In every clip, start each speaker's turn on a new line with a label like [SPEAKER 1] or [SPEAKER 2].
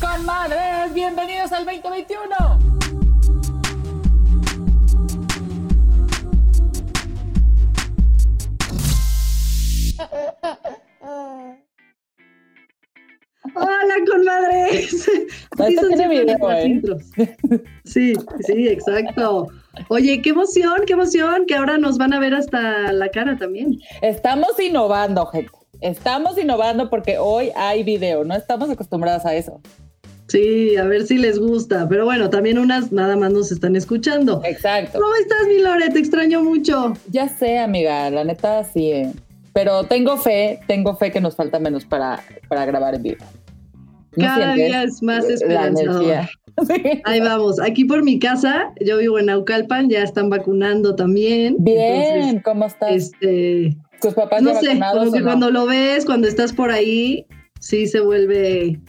[SPEAKER 1] Comadres, bienvenidos al 2021.
[SPEAKER 2] Hola, comadres.
[SPEAKER 1] Ahí
[SPEAKER 2] son siempre
[SPEAKER 1] video,
[SPEAKER 2] nuestras
[SPEAKER 1] ¿eh?
[SPEAKER 2] intros. Sí, sí, exacto. Oye, qué emoción, qué emoción, que ahora nos van a ver hasta la cara también.
[SPEAKER 1] Estamos innovando, gente. Estamos innovando porque hoy hay video. No estamos acostumbradas a eso.
[SPEAKER 2] Sí, a ver si les gusta. Pero bueno, también unas nada más nos están escuchando.
[SPEAKER 1] Exacto.
[SPEAKER 2] ¿Cómo estás, mi Lore? Te extraño mucho.
[SPEAKER 1] Ya sé, amiga, la neta sí. eh. Pero tengo fe, tengo fe que nos falta menos para, para grabar en vivo. ¿No
[SPEAKER 2] Cada
[SPEAKER 1] sientes?
[SPEAKER 2] día es más esperanzador.
[SPEAKER 1] Sí.
[SPEAKER 2] Ahí vamos. Aquí por mi casa, yo vivo en Naucalpan, ya están vacunando también.
[SPEAKER 1] Bien,
[SPEAKER 2] Entonces,
[SPEAKER 1] ¿cómo estás?
[SPEAKER 2] este,
[SPEAKER 1] ¿Tus papás
[SPEAKER 2] no
[SPEAKER 1] ya
[SPEAKER 2] sé, como que
[SPEAKER 1] no?
[SPEAKER 2] cuando lo ves, cuando estás por ahí, sí se vuelve,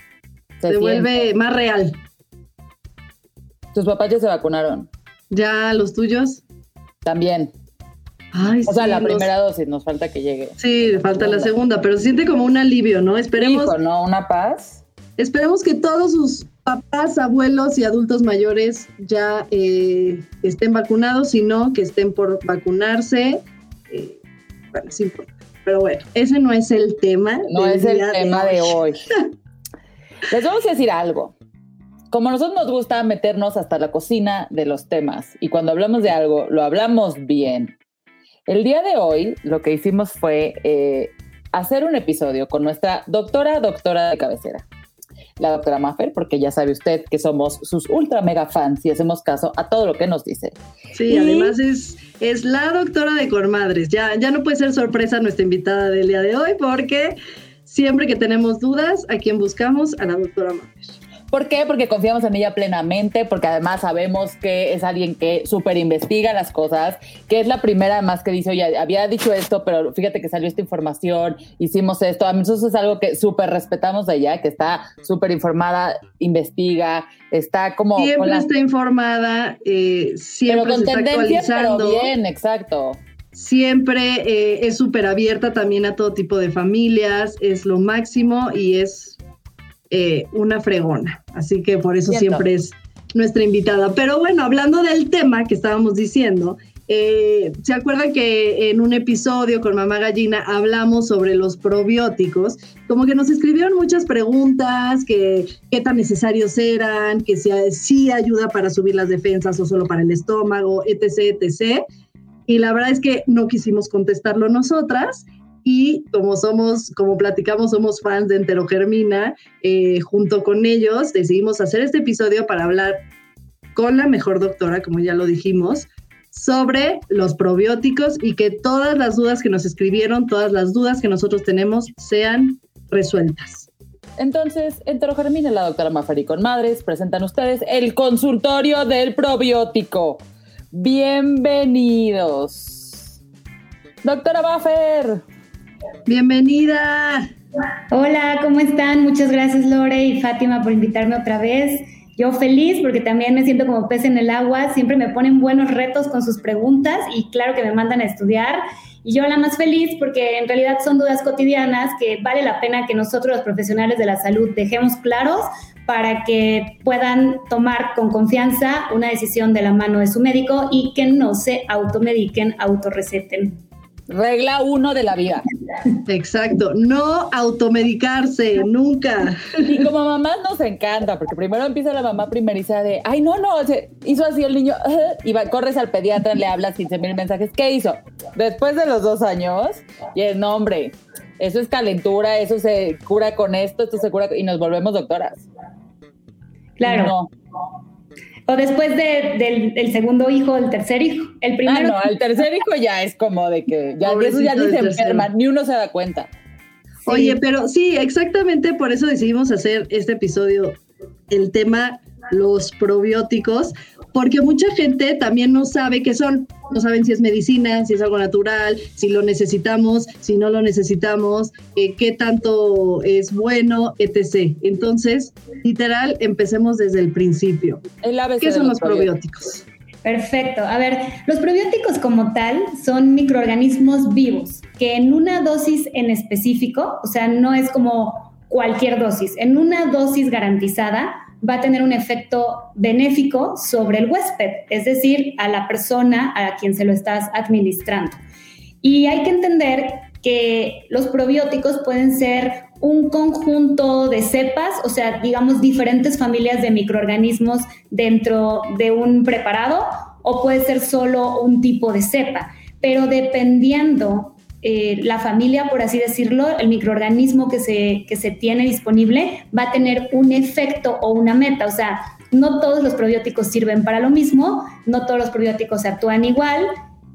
[SPEAKER 2] se,
[SPEAKER 1] Se
[SPEAKER 2] vuelve más real.
[SPEAKER 1] ¿Tus papás ya se vacunaron?
[SPEAKER 2] Ya los tuyos.
[SPEAKER 1] También.
[SPEAKER 2] Ay,
[SPEAKER 1] O sea,
[SPEAKER 2] sí,
[SPEAKER 1] la
[SPEAKER 2] los-
[SPEAKER 1] primera dosis, nos falta que llegue.
[SPEAKER 2] Sí, falta la segunda, pero se siente como un alivio, ¿no? Esperemos,
[SPEAKER 1] Hijo, ¿no? Una paz.
[SPEAKER 2] esperemos que todos sus papás, abuelos y adultos mayores ya eh, estén vacunados, si no, que estén por vacunarse. Sí importa. Pero bueno, ese no es el tema.
[SPEAKER 1] No es el tema de hoy. Les vamos a decir algo. Como a nosotros nos gusta meternos hasta la cocina de los temas y cuando hablamos de algo, lo hablamos bien. El día de hoy lo que hicimos fue eh, hacer un episodio con nuestra doctora, doctora de cabecera, la doctora Maffer, porque ya sabe usted que somos sus ultra mega fans y hacemos caso a todo lo que nos dice.
[SPEAKER 2] Sí,
[SPEAKER 1] Y-
[SPEAKER 2] además es, es la doctora de Cormadres. Ya, ya no puede ser sorpresa nuestra invitada del día de hoy porque siempre que tenemos dudas, ¿a quién buscamos? A la doctora Maffer.
[SPEAKER 1] ¿Por qué? Porque confiamos en ella plenamente, porque además sabemos que es alguien que súper investiga las cosas, que es la primera además que dice, oye, había dicho esto, pero fíjate que salió esta información, hicimos esto. A mí eso es algo que súper respetamos de ella, que está súper informada, investiga, está como...
[SPEAKER 2] Siempre
[SPEAKER 1] la-
[SPEAKER 2] está informada, eh,
[SPEAKER 1] pero
[SPEAKER 2] siempre
[SPEAKER 1] con
[SPEAKER 2] se está
[SPEAKER 1] pero
[SPEAKER 2] actualizando.
[SPEAKER 1] bien, exacto.
[SPEAKER 2] Siempre eh, es súper abierta también a todo tipo de familias, es lo máximo y es eh, una fregona. Así que por eso siempre es nuestra invitada. Pero bueno, hablando del tema que estábamos diciendo, eh, ¿se acuerdan que en un episodio con Mamá Gallina hablamos sobre los probióticos? Como que nos escribieron muchas preguntas, que qué tan necesarios eran, que si sí ayuda para subir las defensas o solo para el estómago, etc., etc y la verdad es que no quisimos contestarlo nosotras y como somos, como platicamos, somos fans de Enterogermina, eh, junto con ellos decidimos hacer este episodio para hablar con la mejor doctora, como ya lo dijimos, sobre los probióticos y que todas las dudas que nos escribieron, todas las dudas que nosotros tenemos sean resueltas.
[SPEAKER 1] Entonces, Enterogermina, la doctora Mafari con Madres, presentan ustedes el consultorio del probiótico. Bienvenidos. Doctora Buffer.
[SPEAKER 2] Bienvenida.
[SPEAKER 3] Hola, ¿cómo están? Muchas gracias Lore y Fátima por invitarme otra vez. Yo feliz porque también me siento como pez en el agua, siempre me ponen buenos retos con sus preguntas y claro que me mandan a estudiar. Y yo la más feliz porque en realidad son dudas cotidianas que vale la pena que nosotros los profesionales de la salud dejemos claros para que puedan tomar con confianza una decisión de la mano de su médico y que no se automediquen, autorreceten.
[SPEAKER 1] Regla uno de la vida.
[SPEAKER 2] Exacto, no automedicarse, nunca.
[SPEAKER 1] Y como mamás nos encanta, porque primero empieza la mamá primeriza de, ay, no, no, se hizo así el niño, y va, corres al pediatra, le hablas 15 mil mensajes. ¿Qué hizo? Después de los dos años, y el nombre, eso es calentura, eso se cura con esto, esto se cura, y nos volvemos doctoras.
[SPEAKER 3] Claro.
[SPEAKER 1] No.
[SPEAKER 3] O después del, segundo hijo, el tercer hijo. El primero.
[SPEAKER 1] Ah, no, el tercer hijo ya es como de que ya, eso ya ni se enferma, ni uno se da cuenta.
[SPEAKER 2] Oye, pero sí, exactamente por eso decidimos hacer este episodio, el tema los probióticos, porque mucha gente también no sabe qué son, no saben si es medicina, si es algo natural, si lo necesitamos, si no lo necesitamos, eh, qué tanto es bueno, etc. Entonces, literal, empecemos desde el principio. ¿Qué son los probióticos?
[SPEAKER 3] Perfecto. A ver, los probióticos como tal son microorganismos vivos que en una dosis en específico, o sea, no es como cualquier dosis, en una dosis garantizada va a tener un efecto benéfico sobre el huésped, es decir, a la persona a quien se lo estás administrando. Y hay que entender que los probióticos pueden ser un conjunto de cepas, o sea, digamos, diferentes familias de microorganismos dentro de un preparado, o puede ser solo un tipo de cepa. Pero dependiendo eh, la familia, por así decirlo, el microorganismo que se, que se tiene disponible va a tener un efecto o una meta. O sea, no todos los probióticos sirven para lo mismo, no todos los probióticos actúan igual.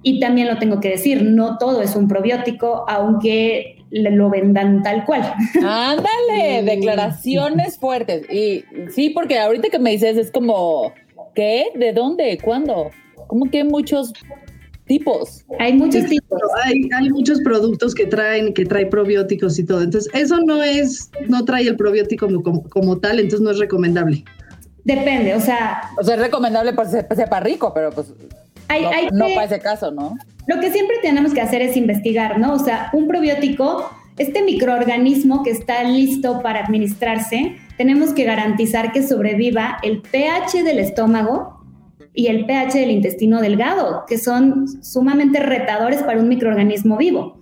[SPEAKER 3] Y también lo tengo que decir, no todo es un probiótico, aunque lo vendan tal cual.
[SPEAKER 1] Ándale, declaraciones fuertes. Y sí, porque ahorita que me dices es como, ¿qué? ¿De dónde? ¿Cuándo? Como que muchos tipos.
[SPEAKER 3] Hay muchos tipos.
[SPEAKER 2] Hay, hay, muchos productos que traen, que trae probióticos y todo. Entonces, eso no es, no trae el probiótico como, como, tal, entonces no es recomendable.
[SPEAKER 3] Depende, o sea.
[SPEAKER 1] O sea, es recomendable para que sepa rico, pero pues. no, para ese caso, ¿no?
[SPEAKER 3] Lo que siempre tenemos que hacer es investigar, ¿no? O sea, un probiótico, este microorganismo que está listo para administrarse, tenemos que garantizar que sobreviva el pH del estómago y el pH del intestino delgado, que son sumamente retadores para un microorganismo vivo,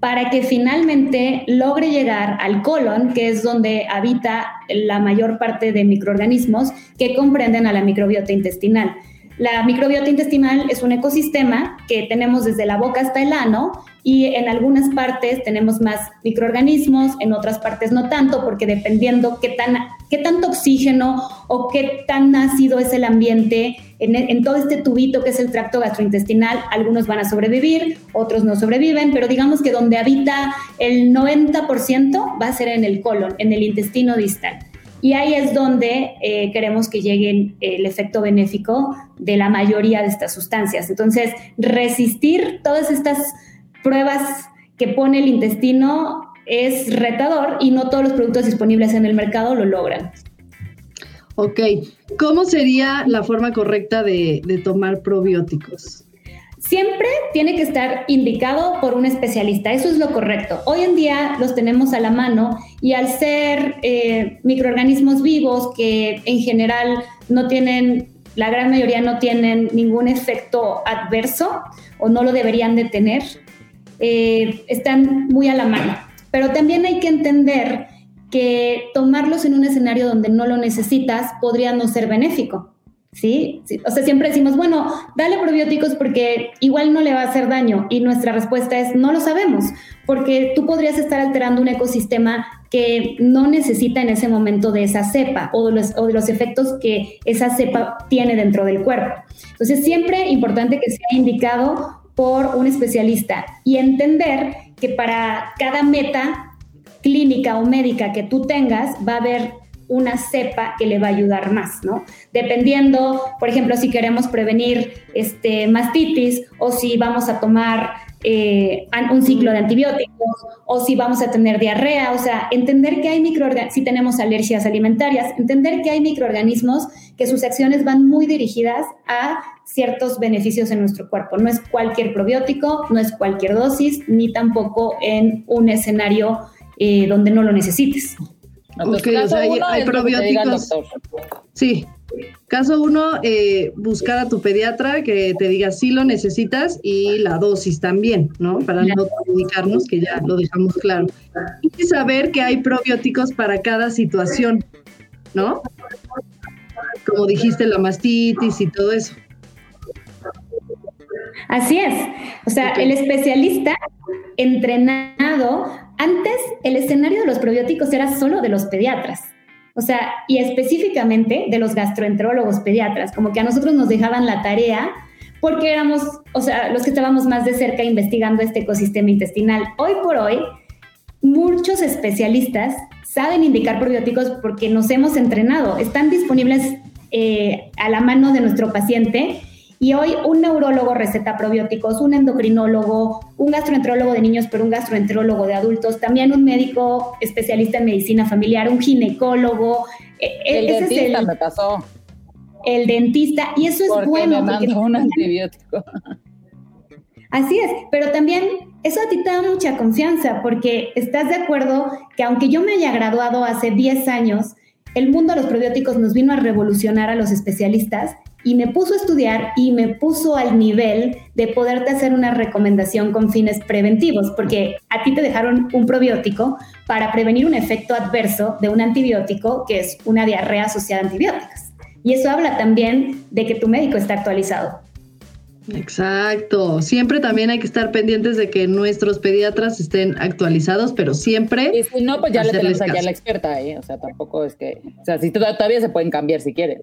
[SPEAKER 3] para que finalmente logre llegar al colon, que es donde habita la mayor parte de microorganismos que comprenden a la microbiota intestinal. La microbiota intestinal es un ecosistema que tenemos desde la boca hasta el ano y en algunas partes tenemos más microorganismos, en otras partes no tanto, porque dependiendo qué, tan, qué tanto oxígeno o qué tan ácido es el ambiente en, en todo este tubito que es el tracto gastrointestinal, algunos van a sobrevivir, otros no sobreviven, pero digamos que donde habita el 90% va a ser en el colon, en el intestino distal. Y ahí es donde eh, queremos que llegue el efecto benéfico de la mayoría de estas sustancias. Entonces, resistir todas estas pruebas que pone el intestino es retador y no todos los productos disponibles en el mercado lo logran.
[SPEAKER 2] Ok, ¿cómo sería la forma correcta de, de tomar probióticos?
[SPEAKER 3] Siempre tiene que estar indicado por un especialista, eso es lo correcto. Hoy en día los tenemos a la mano y al ser eh, microorganismos vivos que en general no tienen, la gran mayoría no tienen ningún efecto adverso o no lo deberían de tener, eh, están muy a la mano. Pero también hay que entender que tomarlos en un escenario donde no lo necesitas podría no ser benéfico. ¿sí? O sea, siempre decimos, bueno, dale probióticos porque igual no le va a hacer daño. Y nuestra respuesta es, no lo sabemos, porque tú podrías estar alterando un ecosistema que no necesita en ese momento de esa cepa o de los, o de los efectos que esa cepa tiene dentro del cuerpo. Entonces, siempre importante que sea indicado por un especialista y entender que para cada meta clínica o médica que tú tengas va a haber una cepa que le va a ayudar más, ¿no? Dependiendo, por ejemplo, si queremos prevenir este, mastitis o si vamos a tomar eh, un ciclo de antibióticos o si vamos a tener diarrea, o sea, entender que hay microorganismos, si tenemos alergias alimentarias, entender que hay microorganismos que sus acciones van muy dirigidas a ciertos beneficios en nuestro cuerpo. No es cualquier probiótico, no es cualquier dosis, ni tampoco en un escenario eh, donde no lo necesites
[SPEAKER 2] hay, probióticos. Sí. Caso uno, eh, buscar a tu pediatra que te diga si lo necesitas y la dosis también, ¿no? Para no comunicarnos, que ya lo dejamos claro. Y saber que hay probióticos para cada situación, ¿no? Como dijiste, la mastitis y todo eso.
[SPEAKER 3] Así es. O sea, el especialista entrenado, antes el escenario de los probióticos era solo de los pediatras. O sea, y específicamente de los gastroenterólogos pediatras, como que a nosotros nos dejaban la tarea porque éramos, o sea, los que estábamos más de cerca investigando este ecosistema intestinal. Hoy por hoy, muchos especialistas saben indicar probióticos porque nos hemos entrenado, están disponibles eh, a la mano de nuestro paciente y hoy un neurólogo receta probióticos, un endocrinólogo, un gastroenterólogo de niños, pero un gastroenterólogo de adultos, también un médico especialista en medicina familiar, un ginecólogo.
[SPEAKER 1] E, e, el dentista me pasó.
[SPEAKER 3] El dentista, y eso es
[SPEAKER 1] porque
[SPEAKER 3] bueno.
[SPEAKER 1] Me mandó un antibiótico.
[SPEAKER 3] Así es, pero también eso a ti te da mucha confianza porque estás de acuerdo que aunque yo me haya graduado hace 10 años, el mundo de los probióticos nos vino a revolucionar a los especialistas y me puso a estudiar y me puso al nivel de poderte hacer una recomendación con fines preventivos, porque a ti te dejaron un probiótico para prevenir un efecto adverso de un antibiótico que es una diarrea asociada a antibióticos. Y eso habla también de que tu médico está actualizado.
[SPEAKER 2] Exacto. Siempre también hay que estar pendientes de que nuestros pediatras estén actualizados, pero siempre.
[SPEAKER 1] Y si no, pues ya le tenemos aquí a la experta, ¿eh? O sea, tampoco es que. O sea, si todavía se pueden cambiar si quieren.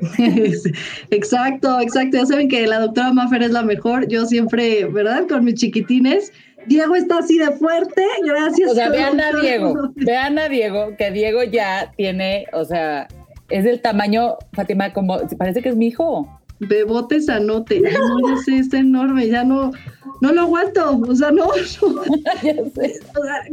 [SPEAKER 2] exacto, exacto. Ya saben que la doctora Maffer es la mejor. Yo siempre, ¿verdad? Con mis chiquitines. Diego está así de fuerte, gracias.
[SPEAKER 1] O sea, vean a Diego, vean a Diego, que Diego ya tiene, o sea, es del tamaño, Fátima, como, parece que es mi hijo.
[SPEAKER 2] Bebote sanote, no, ya sé, está enorme, ya no, no lo aguanto, o sea, no, ya sé.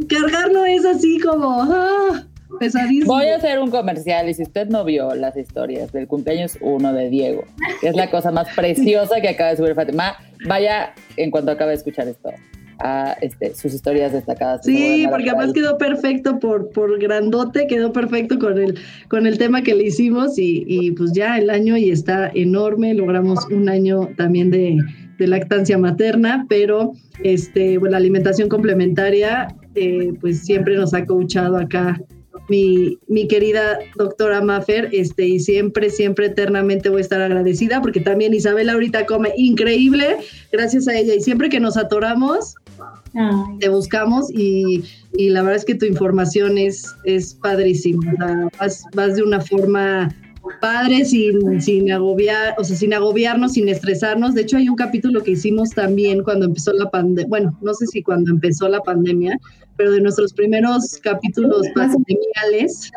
[SPEAKER 2] cargarlo es así como, ah, pesadísimo.
[SPEAKER 1] Voy a hacer un comercial y si usted no vio las historias del cumpleaños uno de Diego, que es la cosa más preciosa que acaba de subir Fátima, vaya en cuanto acabe de escuchar esto a este, sus historias destacadas.
[SPEAKER 2] Sí, porque además quedó perfecto por, por grandote, quedó perfecto con el, con el tema que le hicimos y, y pues ya el año y está enorme, logramos un año también de, de lactancia materna, pero este, bueno, la alimentación complementaria eh, pues siempre nos ha coachado acá mi, mi, querida doctora Maffer, este, y siempre, siempre eternamente voy a estar agradecida porque también Isabel ahorita come increíble, gracias a ella, y siempre que nos atoramos, te buscamos y, y, la verdad es que tu información es, es padrísima, vas, vas de una forma padre sin, sin agobiar, o sea, sin agobiarnos, sin estresarnos. De hecho, hay un capítulo que hicimos también cuando empezó la pandemia, bueno, no sé si cuando empezó la pandemia, pero de nuestros primeros capítulos pandemiales,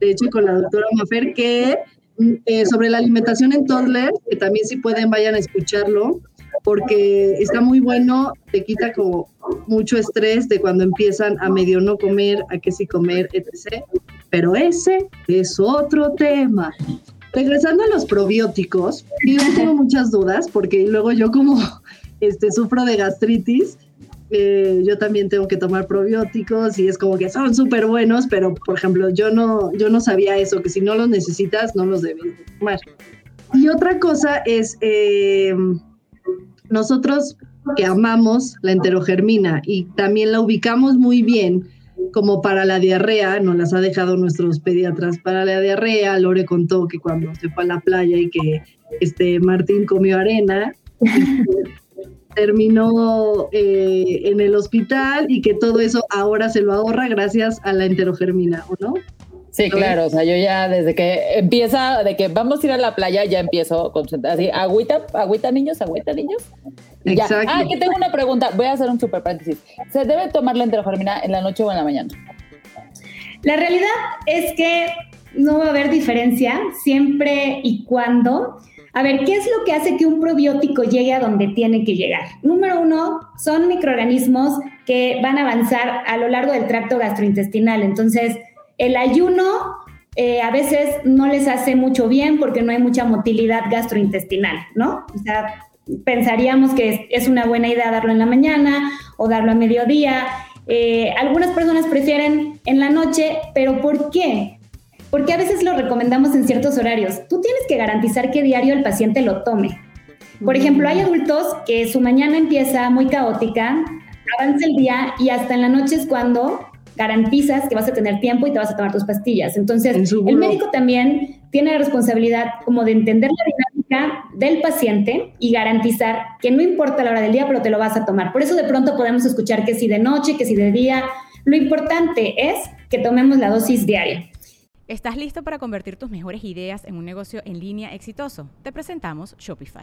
[SPEAKER 2] de hecho con la doctora Mafer, que eh, sobre la alimentación en toddler, que también si pueden vayan a escucharlo, porque está muy bueno, te quita como mucho estrés de cuando empiezan a medio no comer, a qué sí comer, etc. Pero ese es otro tema. Regresando a los probióticos, yo tengo muchas dudas porque luego yo como este, sufro de gastritis, eh, yo también tengo que tomar probióticos y es como que son súper buenos, pero por ejemplo, yo no, yo no sabía eso, que si no los necesitas, no los debes tomar. Y otra cosa es, eh, nosotros que amamos la enterogermina y también la ubicamos muy bien como para la diarrea, nos las ha dejado nuestros pediatras para la diarrea. Lore contó que cuando se fue a la playa y que este Martín comió arena, terminó eh, en el hospital y que todo eso ahora se lo ahorra gracias a la enterogermina, ¿o no?
[SPEAKER 1] Sí, claro, o sea, yo ya desde que empieza, de que vamos a ir a la playa, ya empiezo con así, agüita, agüita niños, agüita niños. Exacto. Ah, que tengo una pregunta, voy a hacer un super paréntesis. ¿Se debe tomar la enterogermina en la noche o en la mañana?
[SPEAKER 3] La realidad es que no va a haber diferencia siempre y cuando. A ver, ¿qué es lo que hace que un probiótico llegue a donde tiene que llegar? Número uno, son microorganismos que van a avanzar a lo largo del tracto gastrointestinal. Entonces, el ayuno eh, a veces no les hace mucho bien porque no hay mucha motilidad gastrointestinal, ¿no? O sea, pensaríamos que es, una buena idea darlo en la mañana o darlo a mediodía. Eh, algunas personas prefieren en la noche, pero ¿por qué? Porque a veces lo recomendamos en ciertos horarios. Tú tienes que garantizar que diario el paciente lo tome. Por ejemplo, hay adultos que su mañana empieza muy caótica, avanza el día y hasta en la noche es cuando garantizas que vas a tener tiempo y te vas a tomar tus pastillas. Entonces, el médico también tiene la responsabilidad como de entender la dinámica del paciente y garantizar que no importa la hora del día, pero te lo vas a tomar. Por eso de pronto podemos escuchar que si de noche, que si de día. Lo importante es que tomemos la dosis diaria.
[SPEAKER 4] ¿Estás listo para convertir tus mejores ideas en un negocio en línea exitoso? Te presentamos Shopify.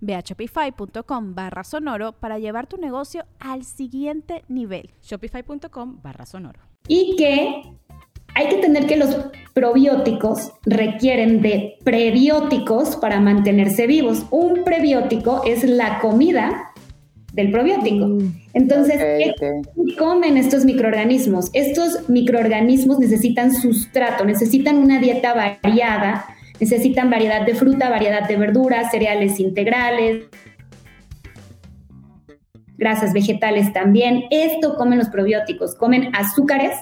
[SPEAKER 4] Ve a shopify.com barra sonoro para llevar tu negocio al siguiente nivel. Shopify.com barra sonoro.
[SPEAKER 3] Y que hay que tener que los probióticos requieren de prebióticos para mantenerse vivos. Un prebiótico es la comida del probiótico. Mm. Entonces, ¿qué comen estos microorganismos? Estos microorganismos necesitan sustrato, necesitan una dieta variada Necesitan variedad de fruta, variedad de verduras, cereales integrales, grasas vegetales también. Esto comen los probióticos, comen azúcares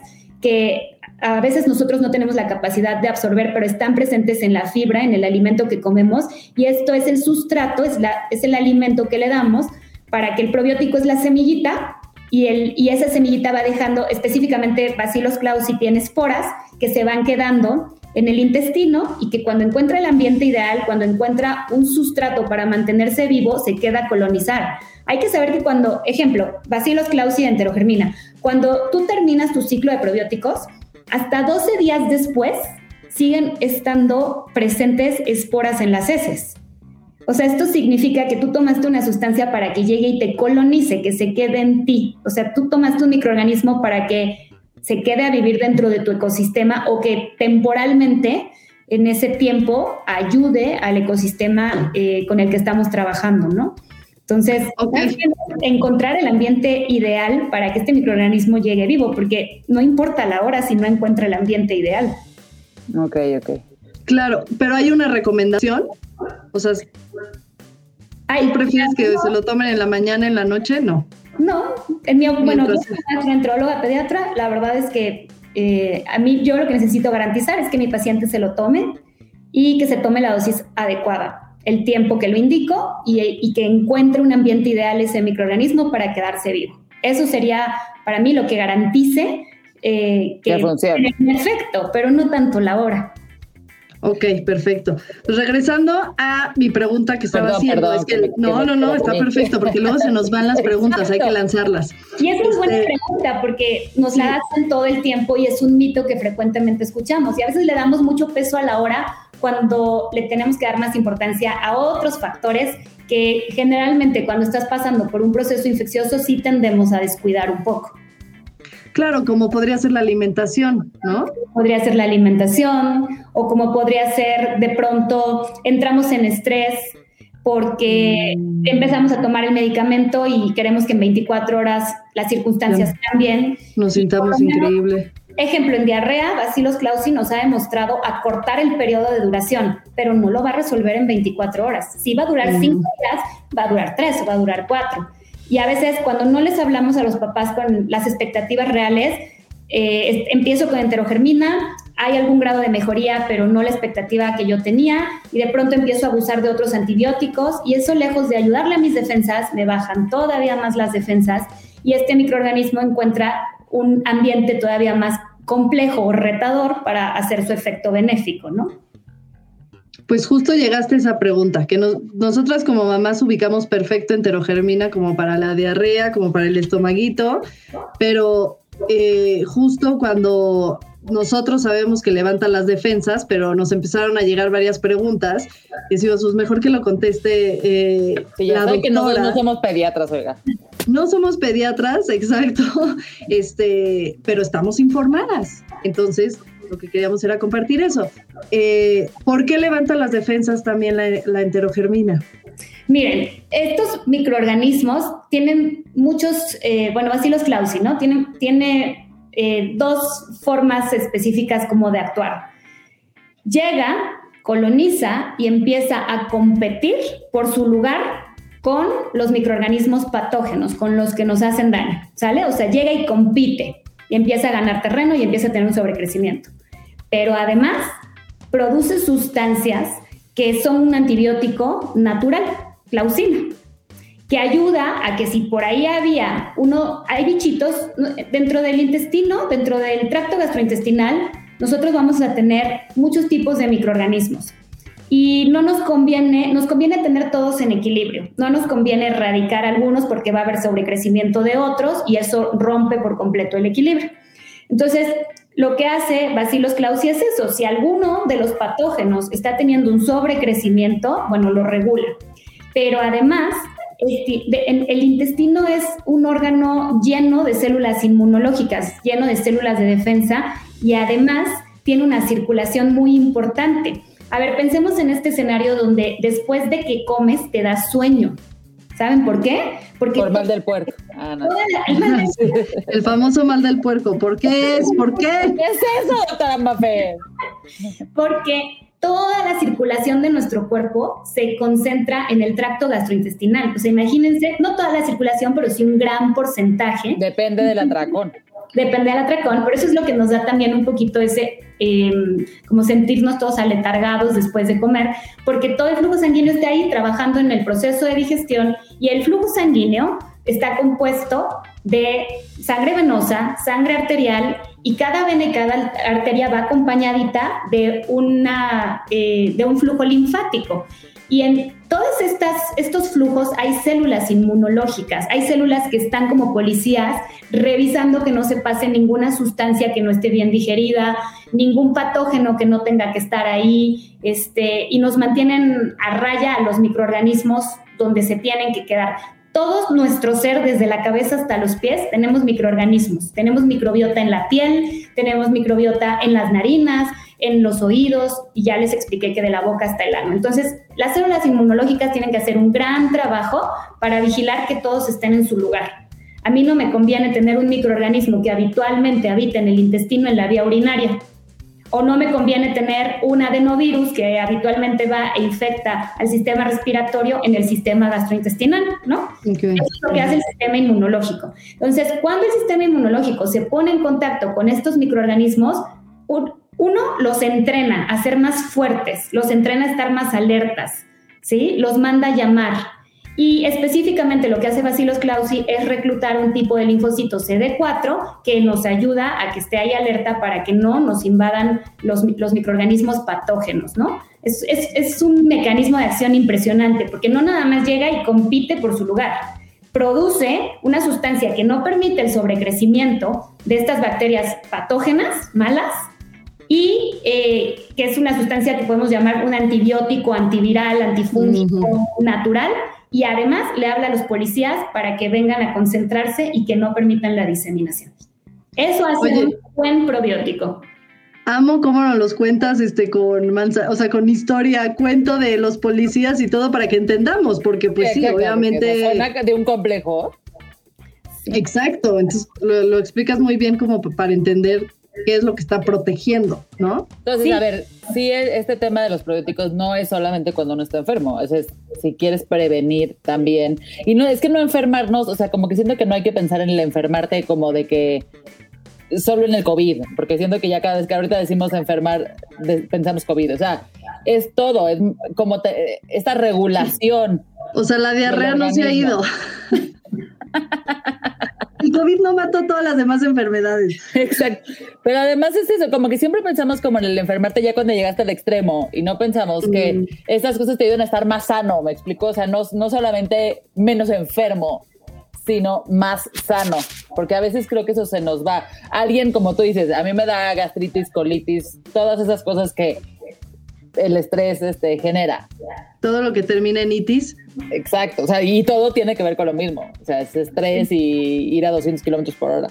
[SPEAKER 3] que a veces nosotros no tenemos la capacidad de absorber, pero están presentes en la fibra, en el alimento que comemos, y esto es el sustrato, es, la, es el alimento que le damos para que el probiótico es la semillita y, el, y esa semillita va dejando específicamente Bacillus clausi tiene esporas que se van quedando en el intestino y que cuando encuentra el ambiente ideal, cuando encuentra un sustrato para mantenerse vivo, se queda a colonizar. Hay que saber que cuando, ejemplo, Bacillus clausi enterogermina, cuando tú terminas tu ciclo de probióticos, hasta 12 días después siguen estando presentes esporas en las heces. O sea, esto significa que tú tomaste una sustancia para que llegue y te colonice, que se quede en ti. O sea, tú tomaste un microorganismo para que se quede a vivir dentro de tu ecosistema o que temporalmente en ese tiempo ayude al ecosistema eh, con el que estamos trabajando, ¿no? Entonces, encontrar el ambiente ideal para que este microorganismo llegue vivo, porque no importa la hora si no encuentra el ambiente ideal.
[SPEAKER 1] Ok, ok.
[SPEAKER 2] Claro, pero hay una recomendación. O sea, ¿tú prefieres que se lo tomen en la mañana, en la noche? No.
[SPEAKER 3] No, en mi, bueno, yo entróloga pediatra, la verdad es que eh, a mí yo lo que necesito garantizar es que mi paciente se lo tome y que se tome la dosis adecuada, el tiempo que lo indico y, que encuentre un ambiente ideal ese microorganismo para quedarse vivo. Eso sería para mí lo que garantice eh, que
[SPEAKER 1] funcione.
[SPEAKER 3] efecto, pero no tanto la hora.
[SPEAKER 2] Ok, perfecto. Pues regresando a mi pregunta que estaba haciendo, es que, no, no, no, está perfecto, porque luego se nos van las preguntas, hay que lanzarlas.
[SPEAKER 3] Y es una buena este, pregunta, porque nos la hacen todo el tiempo y es un mito que frecuentemente escuchamos. Y a veces le damos mucho peso a la hora cuando le tenemos que dar más importancia a otros factores que generalmente cuando estás pasando por un proceso infeccioso sí tendemos a descuidar un poco.
[SPEAKER 2] Claro, como podría ser la alimentación, ¿no?
[SPEAKER 3] Podría ser la alimentación o como podría ser de pronto entramos en estrés porque mm. empezamos a tomar el medicamento y queremos que en 24 horas las circunstancias cambien.
[SPEAKER 2] Nos sintamos increíble.
[SPEAKER 3] Ejemplo, en diarrea, Bacillus clausi nos ha demostrado acortar el periodo de duración, pero no lo va a resolver en 24 horas. Si va a durar 5 mm. días, va a durar 3 o va a durar 4. Y a veces cuando no les hablamos a los papás con las expectativas reales, eh, empiezo con enterogermina, hay algún grado de mejoría, pero no la expectativa que yo tenía, y de pronto empiezo a abusar de otros antibióticos, y eso lejos de ayudarle a mis defensas, me bajan todavía más las defensas, y este microorganismo encuentra un ambiente todavía más complejo o retador para hacer su efecto benéfico, ¿no?
[SPEAKER 2] Pues justo llegaste a esa pregunta, que nosotras como mamás ubicamos perfecto enterogermina como para la diarrea, como para el estomaguito, pero eh, justo cuando nosotros sabemos que levantan las defensas, pero nos empezaron a llegar varias preguntas. Decimos, pues mejor que lo conteste eh,
[SPEAKER 1] la que no, somos pediatras, oiga.
[SPEAKER 2] No somos pediatras, exacto, este, pero estamos informadas. Entonces, lo que queríamos era compartir eso. Eh, ¿Por qué levantan las defensas también la, enterogermina?
[SPEAKER 3] Miren, estos microorganismos tienen muchos, eh, bueno, Bacillus clausi, ¿no? Tiene, tiene eh, dos formas específicas como de actuar. Llega, coloniza y empieza a competir por su lugar con los microorganismos patógenos, con los que nos hacen daño, ¿sale? O sea, llega y compite y empieza a ganar terreno y empieza a tener un sobrecrecimiento. Pero además produce sustancias que son un antibiótico natural, clausina, que ayuda a que si por ahí había uno, hay bichitos dentro del intestino, dentro del tracto gastrointestinal, nosotros vamos a tener muchos tipos de microorganismos. Y no nos conviene, nos conviene tener todos en equilibrio. No nos conviene erradicar algunos porque va a haber sobrecrecimiento de otros y eso rompe por completo el equilibrio. Entonces, lo que hace Bacillus clausi es eso. Si alguno de los patógenos está teniendo un sobrecrecimiento, bueno, lo regula. Pero además, el intestino es un órgano lleno de células inmunológicas, lleno de células de defensa y además tiene una circulación muy importante. A ver, pensemos en este escenario donde después de que comes te da sueño. ¿Saben por qué?
[SPEAKER 1] Porque por mal del puerco. Ah,
[SPEAKER 2] el famoso mal del puerco. ¿Por qué es? ¿Por qué?
[SPEAKER 1] ¿Qué es eso, doctora Mafé?
[SPEAKER 3] Porque toda la circulación de nuestro cuerpo se concentra en el tracto gastrointestinal. O sea, imagínense, no toda la circulación, pero sí un gran porcentaje.
[SPEAKER 1] Depende del atracón
[SPEAKER 3] depende del atracón, por eso es lo que nos da también un poquito ese, em, como sentirnos todos aletargados después de comer, porque todo el flujo sanguíneo está ahí trabajando en el proceso de digestión y el flujo sanguíneo está compuesto de sangre venosa, sangre arterial y cada vena y cada arteria va acompañadita de, una, eh, de un flujo linfático. Y en todos estos flujos hay células inmunológicas, hay células que están como policías revisando que no se pase ninguna sustancia que no esté bien digerida, ningún patógeno que no tenga que estar ahí, este, y nos mantienen a raya a los microorganismos donde se tienen que quedar. Todo nuestro ser, desde la cabeza hasta los pies, tenemos microorganismos. Tenemos microbiota en la piel, tenemos microbiota en las narinas, en los oídos y ya les expliqué que de la boca hasta el ano. Entonces, las células inmunológicas tienen que hacer un gran trabajo para vigilar que todos estén en su lugar. A mí no me conviene tener un microorganismo que habitualmente habita en el intestino, en la vía urinaria. O no me conviene tener un adenovirus que habitualmente va e infecta al sistema respiratorio en el sistema gastrointestinal, ¿no? Eso es lo que hace el sistema inmunológico. Entonces, cuando el sistema inmunológico se pone en contacto con estos microorganismos, uno, los entrena a ser más fuertes, los entrena a estar más alertas, ¿sí? Los manda a llamar. Y específicamente lo que hace Bacillus clausi es reclutar un tipo de linfocito CD4 que nos ayuda a que esté ahí alerta para que no nos invadan los, microorganismos patógenos, ¿no? Es, es un mecanismo de acción impresionante porque no nada más llega y compite por su lugar, produce una sustancia que no permite el sobrecrecimiento de estas bacterias patógenas, malas, y eh, que es una sustancia que podemos llamar un antibiótico, antiviral, antifúngico natural, y además le habla a los policías para que vengan a concentrarse y que no permitan la diseminación. Eso hace un buen probiótico.
[SPEAKER 2] Amo cómo nos los cuentas este, con manza, o sea, con historia, cuento de los policías y todo para que entendamos, porque pues sí, obviamente...
[SPEAKER 1] de un complejo.
[SPEAKER 2] Exacto, entonces lo, explicas muy bien como para entender qué es lo que está protegiendo, ¿no?
[SPEAKER 1] Entonces, a ver, sí, este tema de los probióticos no es solamente cuando uno está enfermo, es, es, si quieres prevenir también. Y no, es que no enfermarnos, o sea, como que siento que no hay que pensar en el enfermarte como de que solo en el COVID, porque siento que ya cada vez que ahorita decimos enfermar, pensamos COVID, o sea, es todo, es como esta regulación.
[SPEAKER 2] O sea, la diarrea no se ha ido. COVID no mató todas las demás enfermedades.
[SPEAKER 1] Exacto. Pero además es eso, como que siempre pensamos como en el enfermarte ya cuando llegaste al extremo y no pensamos que mm. estas cosas te ayudan a estar más sano, me explico, o sea, no, no solamente menos enfermo, sino más sano, porque a veces creo que eso se nos va. Alguien, como tú dices, a mí me da gastritis, colitis, todas esas cosas que el estrés este, genera.
[SPEAKER 2] Todo lo que termina en itis.
[SPEAKER 1] Exacto, o sea, y todo tiene que ver con lo mismo, o sea, es estrés y ir a 200 kilómetros por hora.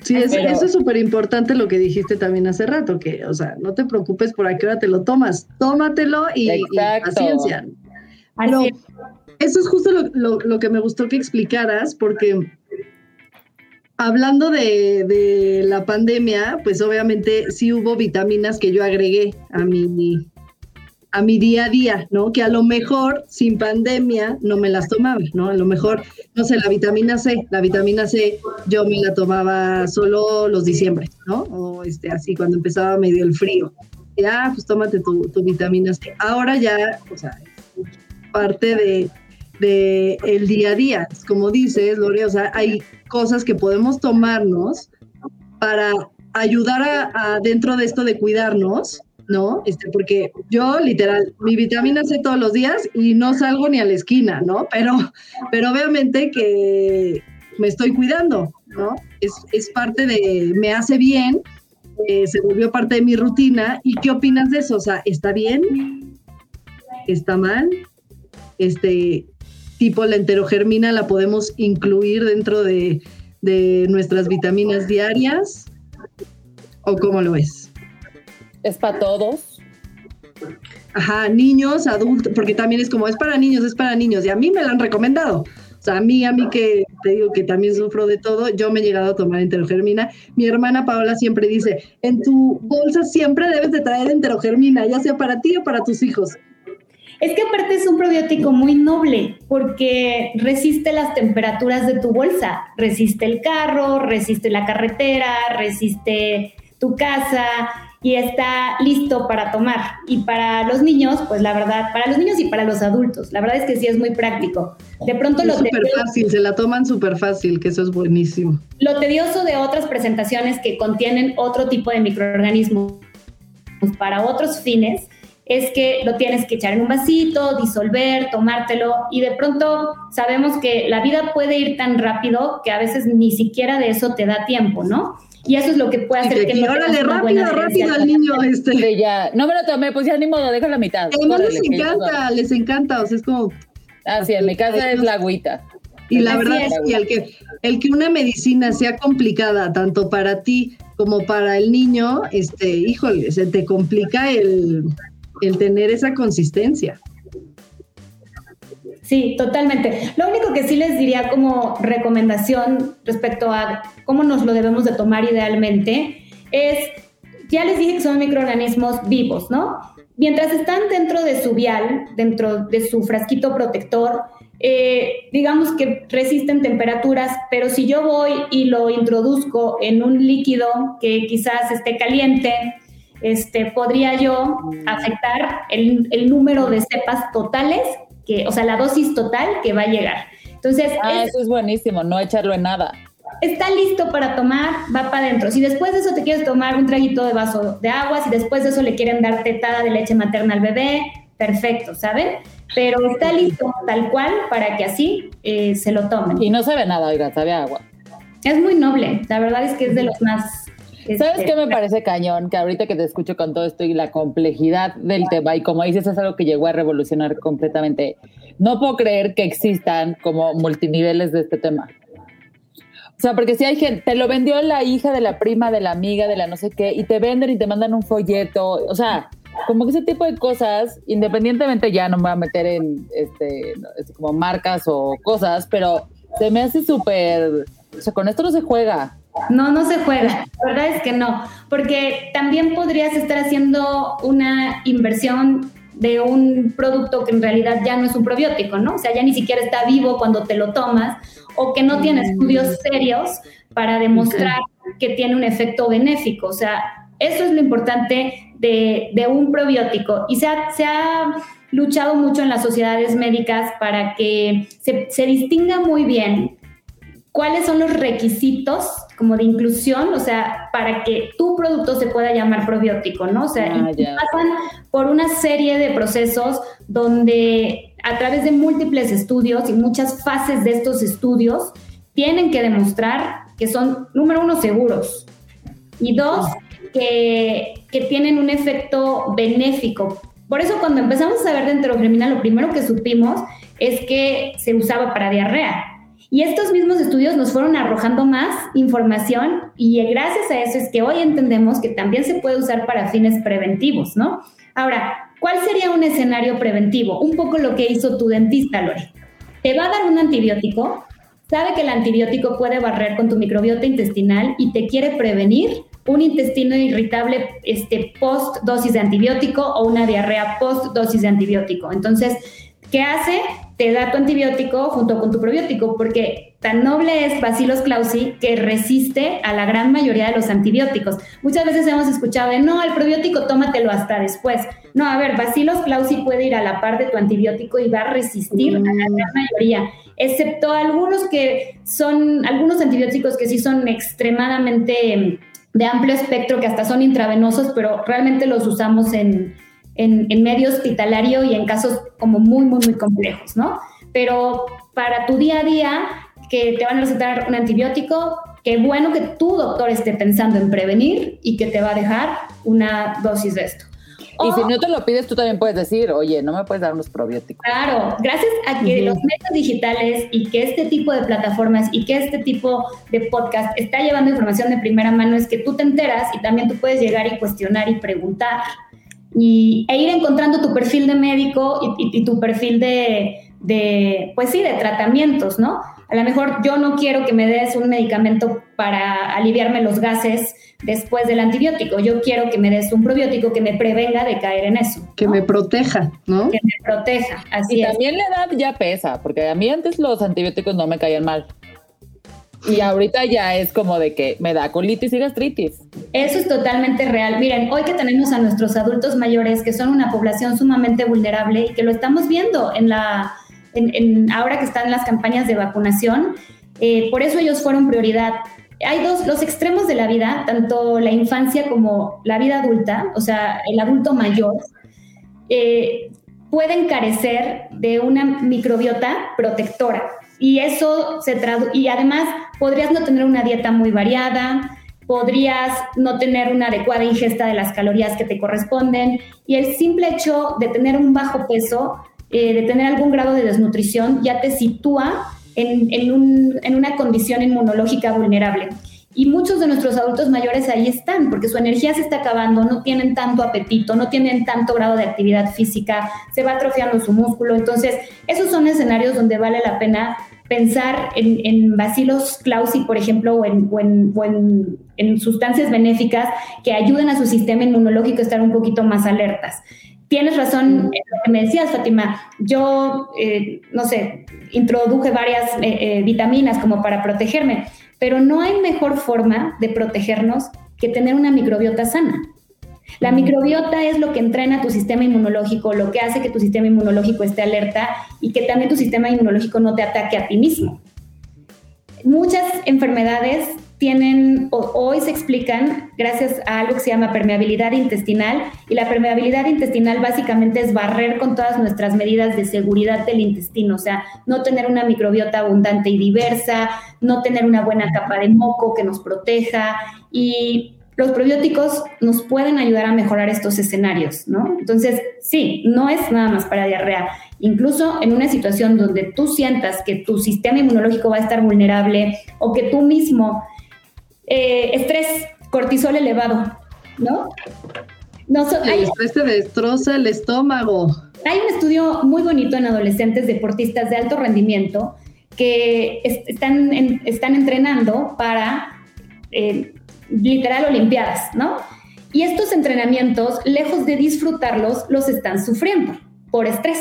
[SPEAKER 2] Sí, eso es súper importante lo que dijiste también hace rato, que, o sea, no te preocupes por a qué hora te lo tomas, tómatelo y, y paciencia. eso es justo lo, lo que me gustó que explicaras, porque hablando de, de, la pandemia, pues obviamente sí hubo vitaminas que yo agregué a mi, a mi día a día, ¿no? Que a lo mejor sin pandemia no me las tomaba, ¿no? A lo mejor, no sé, la vitamina C, la vitamina C yo me la tomaba solo los diciembre, ¿no? O este, así cuando empezaba medio el frío. Ya, pues tómate tu, tu vitamina C. Ahora ya, o sea, parte de, de el día a día. Como dices, Lore, o sea, hay cosas que podemos tomarnos para ayudar a dentro de esto de cuidarnos, ¿no? Este, porque yo, literal, mi vitamina C todos los días y no salgo ni a la esquina, ¿no? Pero, pero obviamente que me estoy cuidando, ¿no? Es, es parte de, me hace bien, eh, se volvió parte de mi rutina. ¿Y qué opinas de eso? O sea, ¿está bien? ¿Está mal? Este, tipo la enterogermina la podemos incluir dentro de, de nuestras vitaminas diarias? ¿O cómo lo es?
[SPEAKER 1] Es para todos.
[SPEAKER 2] Ajá, niños, adultos, porque también es como, es para niños, es para niños, y a mí me lo han recomendado. O sea, a mí, a mí que te digo que también sufro de todo, yo me he llegado a tomar enterogermina. Mi hermana Paola siempre dice, en tu bolsa siempre debes de traer enterogermina, ya sea para ti o para tus hijos.
[SPEAKER 3] Es que aparte es un probiótico muy noble porque resiste las temperaturas de tu bolsa, resiste el carro, resiste la carretera, resiste tu casa, y está listo para tomar. Y para los niños, pues la verdad, para los niños y para los adultos, la verdad es que sí es muy práctico. De pronto
[SPEAKER 2] es
[SPEAKER 3] lo
[SPEAKER 2] súper fácil, se la toman súper fácil, que eso es buenísimo.
[SPEAKER 3] Lo tedioso de otras presentaciones que contienen otro tipo de microorganismos para otros fines es que lo tienes que echar en un vasito, disolver, tomártelo y de pronto sabemos que la vida puede ir tan rápido que a veces ni siquiera de eso te da tiempo, ¿no? Y eso es lo que puede hacer que,
[SPEAKER 2] no órale, rápido, rápido al niño este.
[SPEAKER 1] ya, no me lo tomé, pues ya ni modo, deja la mitad.
[SPEAKER 2] no les encanta, les encanta, o sea, es como...
[SPEAKER 1] Ah, sí, en mi casa es la agüita.
[SPEAKER 2] Y la verdad es que el, que el que una medicina sea complicada tanto para ti como para el niño, este, híjole, se te complica el, el tener esa consistencia.
[SPEAKER 3] Sí, totalmente. Lo único que sí les diría como recomendación respecto a cómo nos lo debemos de tomar idealmente es, ya les dije que son microorganismos vivos, ¿no? Mientras están dentro de su vial, dentro de su frasquito protector, eh, digamos que resisten temperaturas, pero si yo voy y lo introduzco en un líquido que quizás esté caliente, este, podría yo afectar el, el número de cepas totales que, o sea, la dosis total que va a llegar. Entonces,
[SPEAKER 1] ah, eso es buenísimo, no echarlo en nada.
[SPEAKER 3] Está listo para tomar, va para adentro. Si después de eso te quieres tomar un traguito de vaso de agua, si después de eso le quieren dar tetada de leche materna al bebé, perfecto, ¿saben? Pero está listo tal cual para que así eh, se lo tomen.
[SPEAKER 1] Y no sabe nada, oiga, sabe agua.
[SPEAKER 3] Es muy noble, la verdad es que es de los más
[SPEAKER 1] ¿Sabes qué me parece cañón? Que ahorita que te escucho con todo esto y la complejidad del tema, y como dices, es algo que llegó a revolucionar completamente. No puedo creer que existan como multiniveles de este tema. O sea, porque si hay gente, te lo vendió la hija de la prima, de la amiga, de la no sé qué, y te venden y te mandan un folleto. O sea, como que ese tipo de cosas, independientemente ya no me voy a meter en este, como marcas o cosas, pero se me hace súper. O sea, con esto no se juega.
[SPEAKER 3] No, no se juega. La verdad es que no, porque también podrías estar haciendo una inversión de un producto que en realidad ya no es un probiótico, ¿no? O sea, ya ni siquiera está vivo cuando te lo tomas o que no tiene estudios serios para demostrar que tiene un efecto benéfico. O sea, eso es lo importante de, un probiótico. Y se ha, se ha, luchado mucho en las sociedades médicas para que se, se distinga muy bien cuáles son los requisitos como de inclusión, o sea, para que tu producto se pueda llamar probiótico, ¿no? O sea, ah, y pasan por una serie de procesos donde a través de múltiples estudios y muchas fases de estos estudios tienen que demostrar que son, número uno, seguros y dos, que, que tienen un efecto benéfico. Por eso cuando empezamos a saber de enterogremina, lo primero que supimos es que se usaba para diarrea y estos mismos estudios nos fueron arrojando más información y gracias a eso es que hoy entendemos que también se puede usar para fines preventivos, ¿no? Ahora, ¿cuál sería un escenario preventivo? Un poco lo que hizo tu dentista, Lore. Te va a dar un antibiótico sabe que el antibiótico puede barrer con tu microbiota intestinal y te quiere prevenir un intestino irritable este, post dosis de antibiótico o una diarrea post dosis de antibiótico. Entonces, ¿qué hace? Te da tu antibiótico junto con tu probiótico, porque tan noble es Bacillus clausi que resiste a la gran mayoría de los antibióticos. Muchas veces hemos escuchado de, no, el probiótico tómatelo hasta después. No, a ver, Bacillus clausi puede ir a la par de tu antibiótico y va a resistir a la gran mayoría, excepto algunos que son, algunos antibióticos que sí son extremadamente de amplio espectro que hasta son intravenosos, pero realmente los usamos en, en, medio hospitalario y en casos como muy, muy, muy complejos, ¿no? Pero para tu día a día, que te van a recetar un antibiótico, qué bueno que tu doctor esté pensando en prevenir y que te va a dejar una dosis de esto.
[SPEAKER 1] Y si no te lo pides, tú también puedes decir, oye, no me puedes dar unos probióticos.
[SPEAKER 3] Claro, gracias a que los medios digitales y que este tipo de plataformas y que este tipo de podcast está llevando información de primera mano, es que tú te enteras y también tú puedes llegar y cuestionar y preguntar y, e ir encontrando tu perfil de médico y, tu perfil de, de, pues sí, de tratamientos, ¿no? A lo mejor yo no quiero que me des un medicamento para aliviarme los gases después del antibiótico. Yo quiero que me des un probiótico que me prevenga de caer en eso.
[SPEAKER 2] Que me proteja, ¿no?
[SPEAKER 3] Que me proteja, así
[SPEAKER 1] y también la edad ya pesa, porque a mí antes los antibióticos no me caían mal. Y ahorita ya es como de que me da colitis y gastritis.
[SPEAKER 3] Eso es totalmente real. Miren, hoy que tenemos a nuestros adultos mayores, que son una población sumamente vulnerable y que lo estamos viendo en la, en, ahora que están las campañas de vacunación, eh, por eso ellos fueron prioridad hay dos, los extremos de la vida, tanto la infancia como la vida adulta, o sea, el adulto mayor, eh, pueden carecer de una microbiota protectora. Y eso se traduce, y además podrías no tener una dieta muy variada, podrías no tener una adecuada ingesta de las calorías que te corresponden, y el simple hecho de tener un bajo peso, eh, de tener algún grado de desnutrición, ya te sitúa en, una condición inmunológica vulnerable. Y muchos de nuestros adultos mayores ahí están, porque su energía se está acabando, no tienen tanto apetito, no tienen tanto grado de actividad física, se va atrofiando su músculo. Entonces, esos son escenarios donde vale la pena pensar en, en bacilos clausi, por ejemplo, o, en, o en, sustancias benéficas que ayuden a su sistema inmunológico a estar un poquito más alertas. Tienes razón en lo que me decías, Fátima. Yo, eh, no sé, introduje varias eh, eh, vitaminas como para protegerme, pero no hay mejor forma de protegernos que tener una microbiota sana. La microbiota es lo que entrena tu sistema inmunológico, lo que hace que tu sistema inmunológico esté alerta y que también tu sistema inmunológico no te ataque a ti mismo. Muchas enfermedades tienen hoy se explican gracias a algo que se llama permeabilidad intestinal y la permeabilidad intestinal básicamente es barrer con todas nuestras medidas de seguridad del intestino, o sea, no tener una microbiota abundante y diversa, no tener una buena capa de moco que nos proteja y los probióticos nos pueden ayudar a mejorar estos escenarios, ¿no? Entonces, sí, no es nada más para diarrea. Incluso en una situación donde tú sientas que tu sistema inmunológico va a estar vulnerable o que tú mismo eh, estrés, cortisol elevado, ¿no?
[SPEAKER 2] no el estrés te destroza el estómago.
[SPEAKER 3] Hay un estudio muy bonito en adolescentes deportistas de alto rendimiento que están, están entrenando para eh, literal olimpiadas, ¿no? Y estos entrenamientos, lejos de disfrutarlos, los están sufriendo por estrés.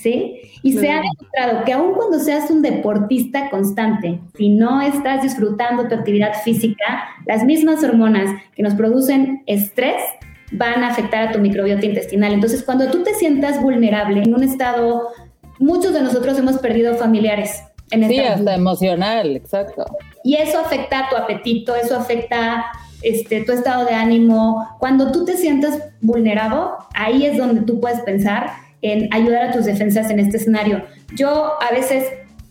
[SPEAKER 3] ¿sí? Y se ha demostrado que aun cuando seas un deportista constante, si no estás disfrutando tu actividad física, las mismas hormonas que nos producen estrés van a afectar a tu microbiota intestinal. Entonces, cuando tú te sientas vulnerable en un estado, muchos de nosotros hemos perdido familiares. En
[SPEAKER 1] sí, hasta emocional, exacto.
[SPEAKER 3] Y eso afecta a tu apetito, eso afecta este, tu estado de ánimo. Cuando tú te sientas vulnerado, ahí es donde tú puedes pensar en ayudar a tus defensas en este escenario. Yo a veces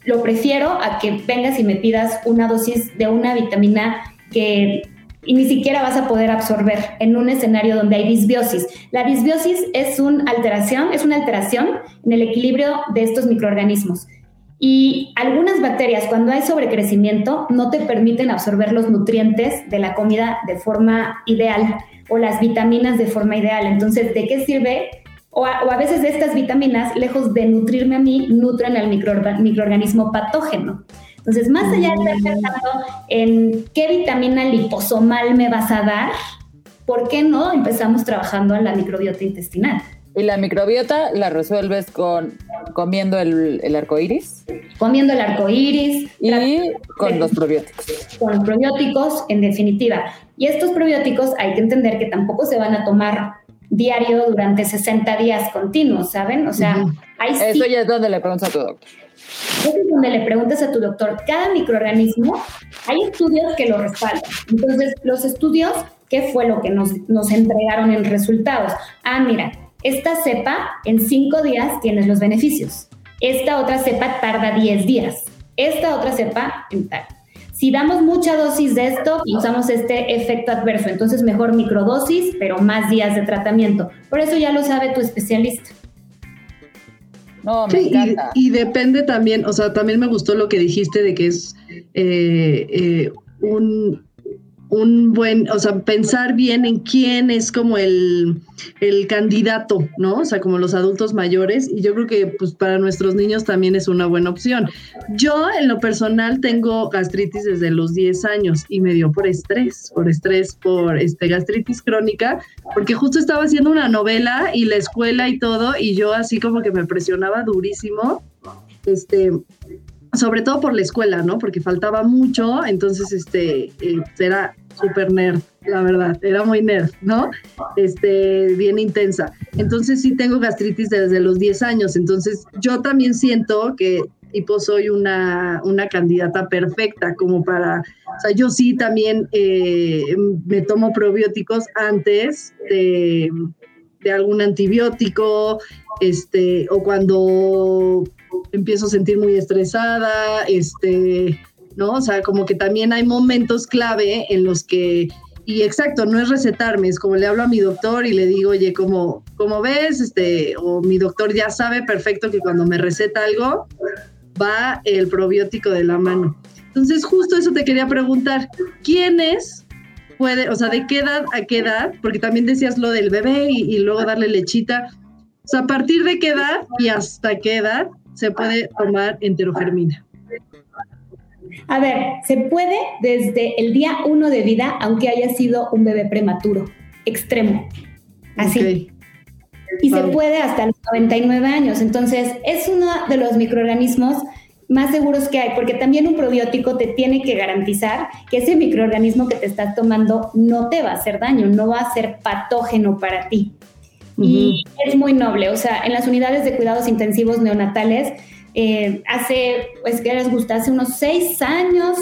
[SPEAKER 3] lo prefiero a que vengas y me pidas una dosis de una vitamina que ni siquiera vas a poder absorber en un escenario donde hay disbiosis. La disbiosis es una alteración, es una alteración en el equilibrio de estos microorganismos. Y algunas bacterias, cuando hay sobrecrecimiento, no te permiten absorber los nutrientes de la comida de forma ideal o las vitaminas de forma ideal. Entonces, ¿de qué sirve o a, veces estas vitaminas, lejos de nutrirme a mí, nutren al microorganismo patógeno. Entonces, más allá de estar pensando en qué vitamina liposomal me vas a dar, ¿por qué no empezamos trabajando en la microbiota intestinal?
[SPEAKER 1] ¿Y la microbiota la resuelves con comiendo el, el arco iris?
[SPEAKER 3] Comiendo el arco iris.
[SPEAKER 1] Y con los probióticos.
[SPEAKER 3] Con los probióticos, en definitiva. Y estos probióticos hay que entender que tampoco se van a tomar diario durante 60 días continuos, ¿saben? O sea,
[SPEAKER 1] hay Eso ya es donde le preguntas a tu doctor.
[SPEAKER 3] Eso es donde le preguntas a tu doctor. Cada microorganismo, hay estudios que lo respaldan. Entonces, los estudios, ¿qué fue lo que nos, nos entregaron en resultados? Ah, mira, esta cepa en cinco días tienes los beneficios. Esta otra cepa tarda 10 días. Esta otra cepa en tal. Si damos mucha dosis de esto, usamos este efecto adverso. Entonces, mejor microdosis, pero más días de tratamiento. Por eso ya lo sabe tu especialista.
[SPEAKER 2] No, me encanta. Y, depende también, o sea, también me gustó lo que dijiste de que es eh, eh, un, un buen, o sea, pensar bien en quién es como el, el, candidato, ¿no? O sea, como los adultos mayores, y yo creo que pues para nuestros niños también es una buena opción. Yo en lo personal tengo gastritis desde los 10 años y me dio por estrés, por estrés, por este gastritis crónica, porque justo estaba haciendo una novela y la escuela y todo, y yo así como que me presionaba durísimo. Este, sobre todo por la escuela, ¿no? Porque faltaba mucho, entonces, este, eh, era súper nerd, la verdad, era muy nerd, ¿no? Este, bien intensa. Entonces sí tengo gastritis desde los 10 años, entonces yo también siento que tipo soy una, una candidata perfecta como para, o sea, yo sí también eh, me tomo probióticos antes de, de algún antibiótico, este, o cuando empiezo a sentir muy estresada, este, ¿no? O sea, como que también hay momentos clave en los que, y exacto, no es recetarme, es como le hablo a mi doctor y le digo, oye, como, como ves, este, o mi doctor ya sabe perfecto que cuando me receta algo, va el probiótico de la mano. Entonces, justo eso te quería preguntar, ¿quién es? Puede, o sea, ¿de qué edad a qué edad? Porque también decías lo del bebé y, y luego darle lechita. O sea, ¿a partir de qué edad y hasta qué edad se puede tomar enterogermina?
[SPEAKER 3] A ver, se puede desde el día uno de vida, aunque haya sido un bebé prematuro, extremo. Así. Y se puede hasta los 99 años. Entonces, es uno de los microorganismos más seguros que hay, porque también un probiótico te tiene que garantizar que ese microorganismo que te estás tomando no te va a hacer daño, no va a ser patógeno para ti. Y es muy noble, o sea, en las unidades de cuidados intensivos neonatales, eh, hace, pues, que les gusta? Hace unos seis años,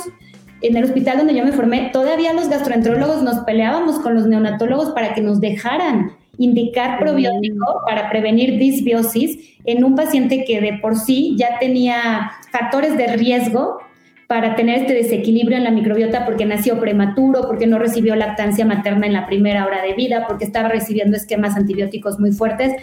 [SPEAKER 3] en el hospital donde yo me formé, todavía los gastroenterólogos nos peleábamos con los neonatólogos para que nos dejaran indicar probiótico para prevenir disbiosis en un paciente que de por sí ya tenía factores de riesgo para tener este desequilibrio en la microbiota porque nació prematuro, porque no recibió lactancia materna en la primera hora de vida, porque estaba recibiendo esquemas antibióticos muy fuertes.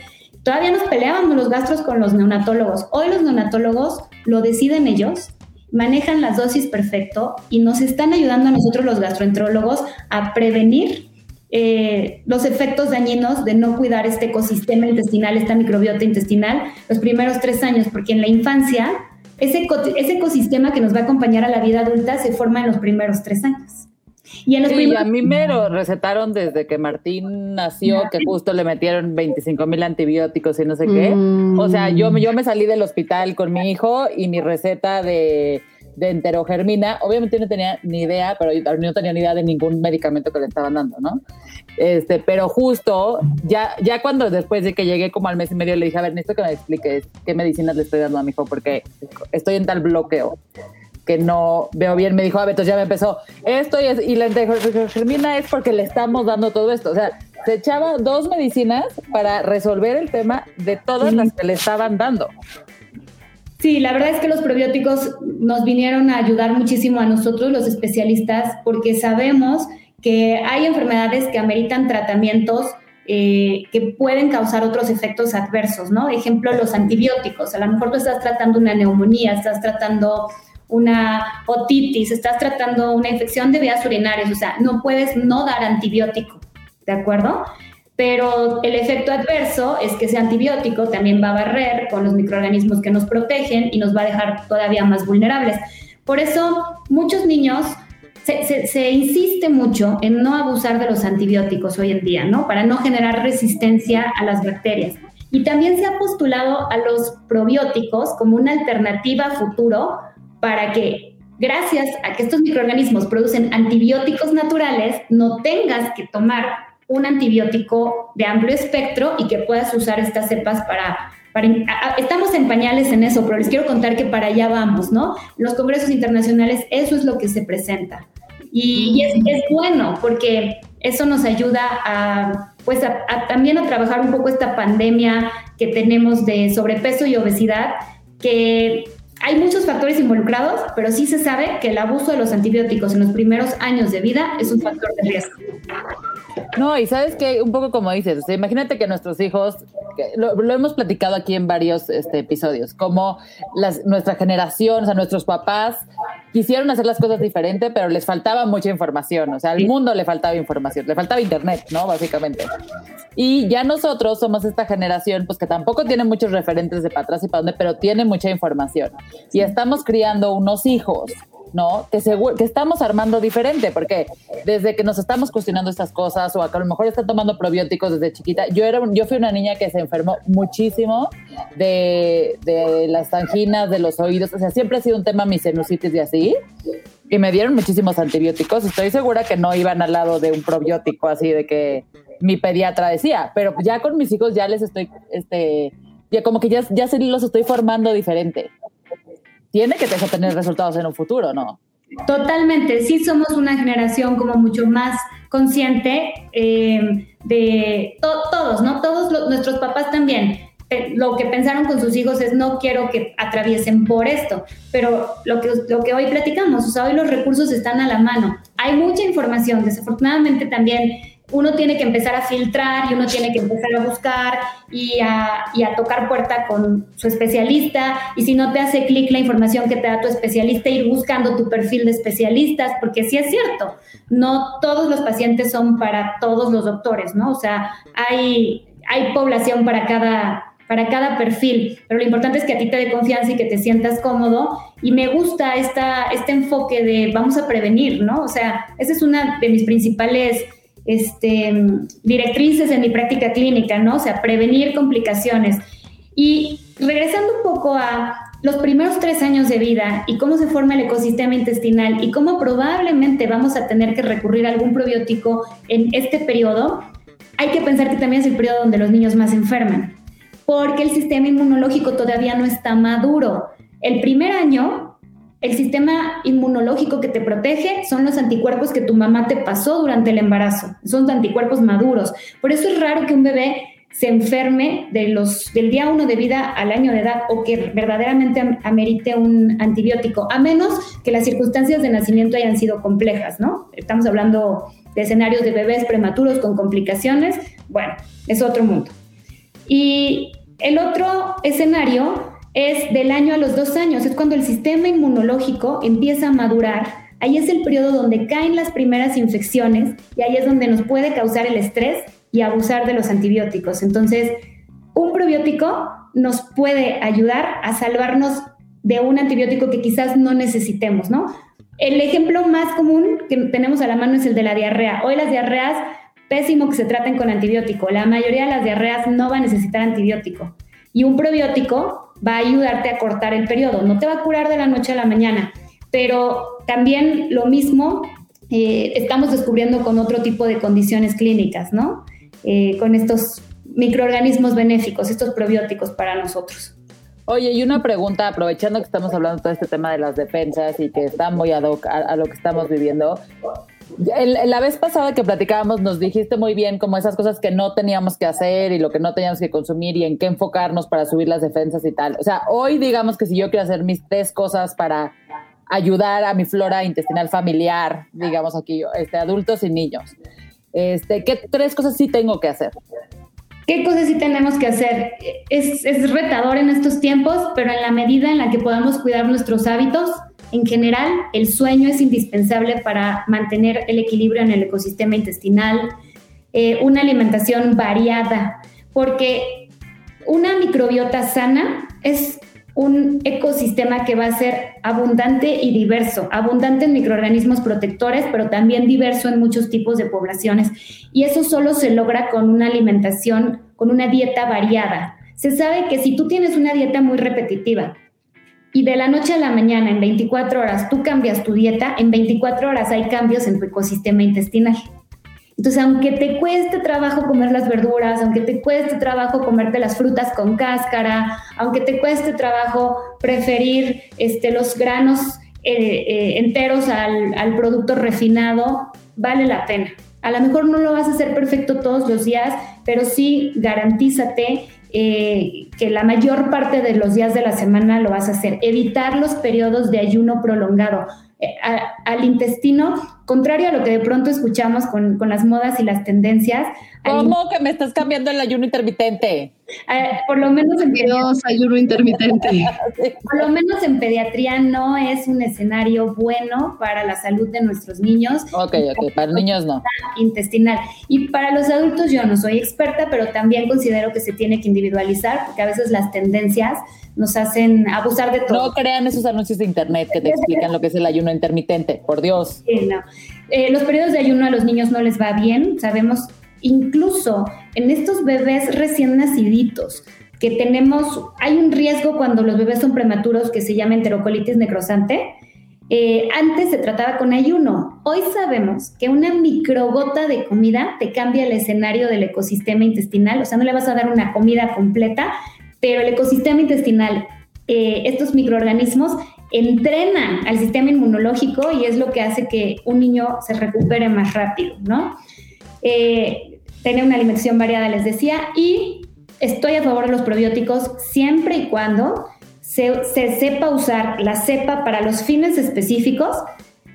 [SPEAKER 3] Todavía nos peleábamos los gastros con los neonatólogos. Hoy los neonatólogos lo deciden ellos, manejan las dosis perfecto y nos están ayudando a nosotros los gastroenterólogos a prevenir eh, los efectos dañinos de no cuidar este ecosistema intestinal, esta microbiota intestinal, los primeros tres años, porque en la infancia ese, ecosistema que nos va a acompañar a la vida adulta se forma en los primeros tres años.
[SPEAKER 1] Y en sí, a mí me lo recetaron desde que Martín nació, que justo le metieron 25 mil antibióticos y no sé qué. O sea, yo, yo me salí del hospital con mi hijo y mi receta de de enterogermina. Obviamente no tenía ni idea, pero no tenía ni idea de ningún medicamento que le estaban dando, ¿no? Este, pero justo, ya, ya cuando después de que llegué como al mes y medio, le dije, a ver, necesito que me expliques qué medicinas le estoy dando a mi hijo, porque estoy en tal bloqueo que no veo bien. Me dijo, a ver, entonces ya me empezó esto y, y la enterogermina es porque le estamos dando todo esto. O sea, se echaba dos medicinas para resolver el tema de todas las que le estaban dando.
[SPEAKER 3] Sí, la verdad es que los probióticos nos vinieron a ayudar muchísimo a nosotros, los especialistas, porque sabemos que hay enfermedades que ameritan tratamientos eh, que pueden causar otros efectos adversos, ¿no? Ejemplo, los antibióticos. A lo mejor tú estás tratando una neumonía, estás tratando una otitis, estás tratando una infección de vías urinarias, o sea, no puedes no dar antibiótico, ¿de acuerdo? pero el efecto adverso es que ese antibiótico también va a barrer con los microorganismos que nos protegen y nos va a dejar todavía más vulnerables. Por eso muchos niños se, insiste mucho en no abusar de los antibióticos hoy en día, ¿no? Para no generar resistencia a las bacterias. Y también se ha postulado a los probióticos como una alternativa futuro para que, gracias a que estos microorganismos producen antibióticos naturales, no tengas que tomar un antibiótico de amplio espectro y que puedas usar estas cepas para estamos en pañales en eso, pero les quiero contar que para allá vamos, ¿no? Los congresos internacionales, eso es lo que se presenta. Y, es, bueno porque eso nos ayuda a, pues también a trabajar un poco esta pandemia que tenemos de sobrepeso y obesidad, que hay muchos factores involucrados, pero sí se sabe que el abuso de los antibióticos en los primeros años de vida es un factor de riesgo.
[SPEAKER 1] No, y sabes que un poco como dices, imagínate que nuestros hijos, lo, hemos platicado aquí en varios este, episodios, como nuestra generación, o sea, nuestros papás quisieron hacer las cosas diferente, pero les faltaba mucha información, o sea, al mundo le faltaba información, le faltaba internet, ¿no? Básicamente. Y ya nosotros somos esta generación, pues que tampoco tiene muchos referentes de para atrás y para dónde, pero tiene mucha información. Y estamos criando unos hijos ¿no? Que, que estamos armando diferente, porque desde que nos estamos cuestionando estas cosas, o a lo mejor están tomando probióticos desde chiquita, yo, era, yo fui una niña que se enfermó muchísimo de, de las anginas, de los oídos, o sea, siempre ha sido un tema mi sinusitis y así, y me dieron muchísimos antibióticos, estoy segura que no iban al lado de un probiótico así de que mi pediatra decía, pero ya con mis hijos ya les estoy, este, ya como que ya, ya los estoy formando diferente tiene que tener resultados en un futuro, ¿no?
[SPEAKER 3] Totalmente, sí somos una generación como mucho más consciente eh, de todos, ¿no? Todos nuestros papás también. Lo que pensaron con sus hijos es no quiero que atraviesen por esto, pero lo que, lo que hoy platicamos, o sea, hoy los recursos están a la mano. Hay mucha información, desafortunadamente también uno tiene que empezar a filtrar y uno tiene que empezar a buscar y a, tocar puerta con su especialista. Y si no te hace clic la información que te da tu especialista, ir buscando tu perfil de especialistas, porque sí es cierto, no todos los pacientes son para todos los doctores, ¿no? O sea, hay, hay población para cada, para cada perfil, pero lo importante es que a ti te dé confianza y que te sientas cómodo. Y me gusta esta, este enfoque de vamos a prevenir, ¿no? O sea, esa es una de mis principales este, directrices en mi práctica clínica, ¿no? O sea, prevenir complicaciones. Y regresando un poco a los primeros tres años de vida y cómo se forma el ecosistema intestinal y cómo probablemente vamos a tener que recurrir a algún probiótico en este periodo, hay que pensar que también es el periodo donde los niños más enferman, porque el sistema inmunológico todavía no está maduro. El primer año el sistema inmunológico que te protege son los anticuerpos que tu mamá te pasó durante el embarazo. Son anticuerpos maduros. Por eso es raro que un bebé se enferme del día uno de vida al año de edad o que verdaderamente amerite un antibiótico, a menos que las circunstancias de nacimiento hayan sido complejas, ¿no? Estamos hablando de escenarios de bebés prematuros con complicaciones, bueno, es otro mundo. Y el otro escenario es del año a los dos años, es cuando el sistema inmunológico empieza a madurar. Ahí es el periodo donde caen las primeras infecciones y ahí es donde nos puede causar el estrés y abusar de los antibióticos. Entonces, un probiótico nos puede ayudar a salvarnos de un antibiótico que quizás no necesitemos, ¿no? El ejemplo más común que tenemos a la mano es el de la diarrea. Hoy las diarreas, pésimo que se traten con antibiótico. La mayoría de las diarreas no va a necesitar antibiótico. Y un probiótico va a ayudarte a cortar el periodo. No te va a curar de la noche a la mañana, pero también lo mismo eh, estamos descubriendo con otro tipo de condiciones clínicas, ¿no? Eh, con estos microorganismos benéficos, estos probióticos para nosotros.
[SPEAKER 1] Oye, y una pregunta, aprovechando que estamos hablando de todo este tema de las defensas y que está muy ad hoc a lo que estamos viviendo, la vez pasada que platicábamos nos dijiste muy bien como esas cosas que no teníamos que hacer y lo que no teníamos que consumir y en qué enfocarnos para subir las defensas y tal. O sea, hoy digamos que si yo quiero hacer mis tres cosas para ayudar a mi flora intestinal familiar, digamos aquí, este, adultos y niños, este, ¿qué tres cosas sí tengo que hacer?
[SPEAKER 3] ¿Qué cosas sí tenemos que hacer? Es, es retador en estos tiempos, pero en la medida en la que podamos cuidar nuestros hábitos, en general, el sueño es indispensable para mantener el equilibrio en el ecosistema intestinal, eh, una alimentación variada, porque una microbiota sana es un ecosistema que va a ser abundante y diverso, abundante en microorganismos protectores, pero también diverso en muchos tipos de poblaciones. Y eso solo se logra con una alimentación, con una dieta variada. Se sabe que si tú tienes una dieta muy repetitiva y de la noche a la mañana, en 24 horas, tú cambias tu dieta, en 24 horas hay cambios en tu ecosistema intestinal. Entonces, aunque te cueste trabajo comer las verduras, aunque te cueste trabajo comerte las frutas con cáscara, aunque te cueste trabajo preferir este, los granos eh, eh, enteros al, al producto refinado, vale la pena. A lo mejor no lo vas a hacer perfecto todos los días, pero sí garantízate eh, que la mayor parte de los días de la semana lo vas a hacer. Evitar los periodos de ayuno prolongado. Eh, al intestino, contrario a lo que de pronto escuchamos con, con las modas y las tendencias.
[SPEAKER 1] ¿Cómo que me estás cambiando el ayuno intermitente?
[SPEAKER 3] Eh, por lo menos en
[SPEAKER 2] Dios, ayuno intermitente.
[SPEAKER 3] por lo menos en pediatría no es un escenario bueno para la salud de nuestros niños.
[SPEAKER 1] Ok, ok, para niños no.
[SPEAKER 3] Intestinal. Y para los adultos yo no soy experta, pero también considero que se tiene que individualizar porque a veces las tendencias nos hacen abusar de todo.
[SPEAKER 1] No crean esos anuncios de internet que te explican lo que es el ayuno intermitente, por Dios.
[SPEAKER 3] Sí, no. Eh, los periodos de ayuno a los niños no les va bien, sabemos, incluso en estos bebés recién naciditos, que tenemos, hay un riesgo cuando los bebés son prematuros que se llama enterocolitis necrosante. Eh, antes se trataba con ayuno. Hoy sabemos que una microgota de comida te cambia el escenario del ecosistema intestinal, o sea, no le vas a dar una comida completa, pero el ecosistema intestinal, eh, estos microorganismos entrenan al sistema inmunológico y es lo que hace que un niño se recupere más rápido, ¿no? Eh, una alimentación variada, les decía, y estoy a favor de los probióticos siempre y cuando se, se sepa usar la cepa para los fines específicos,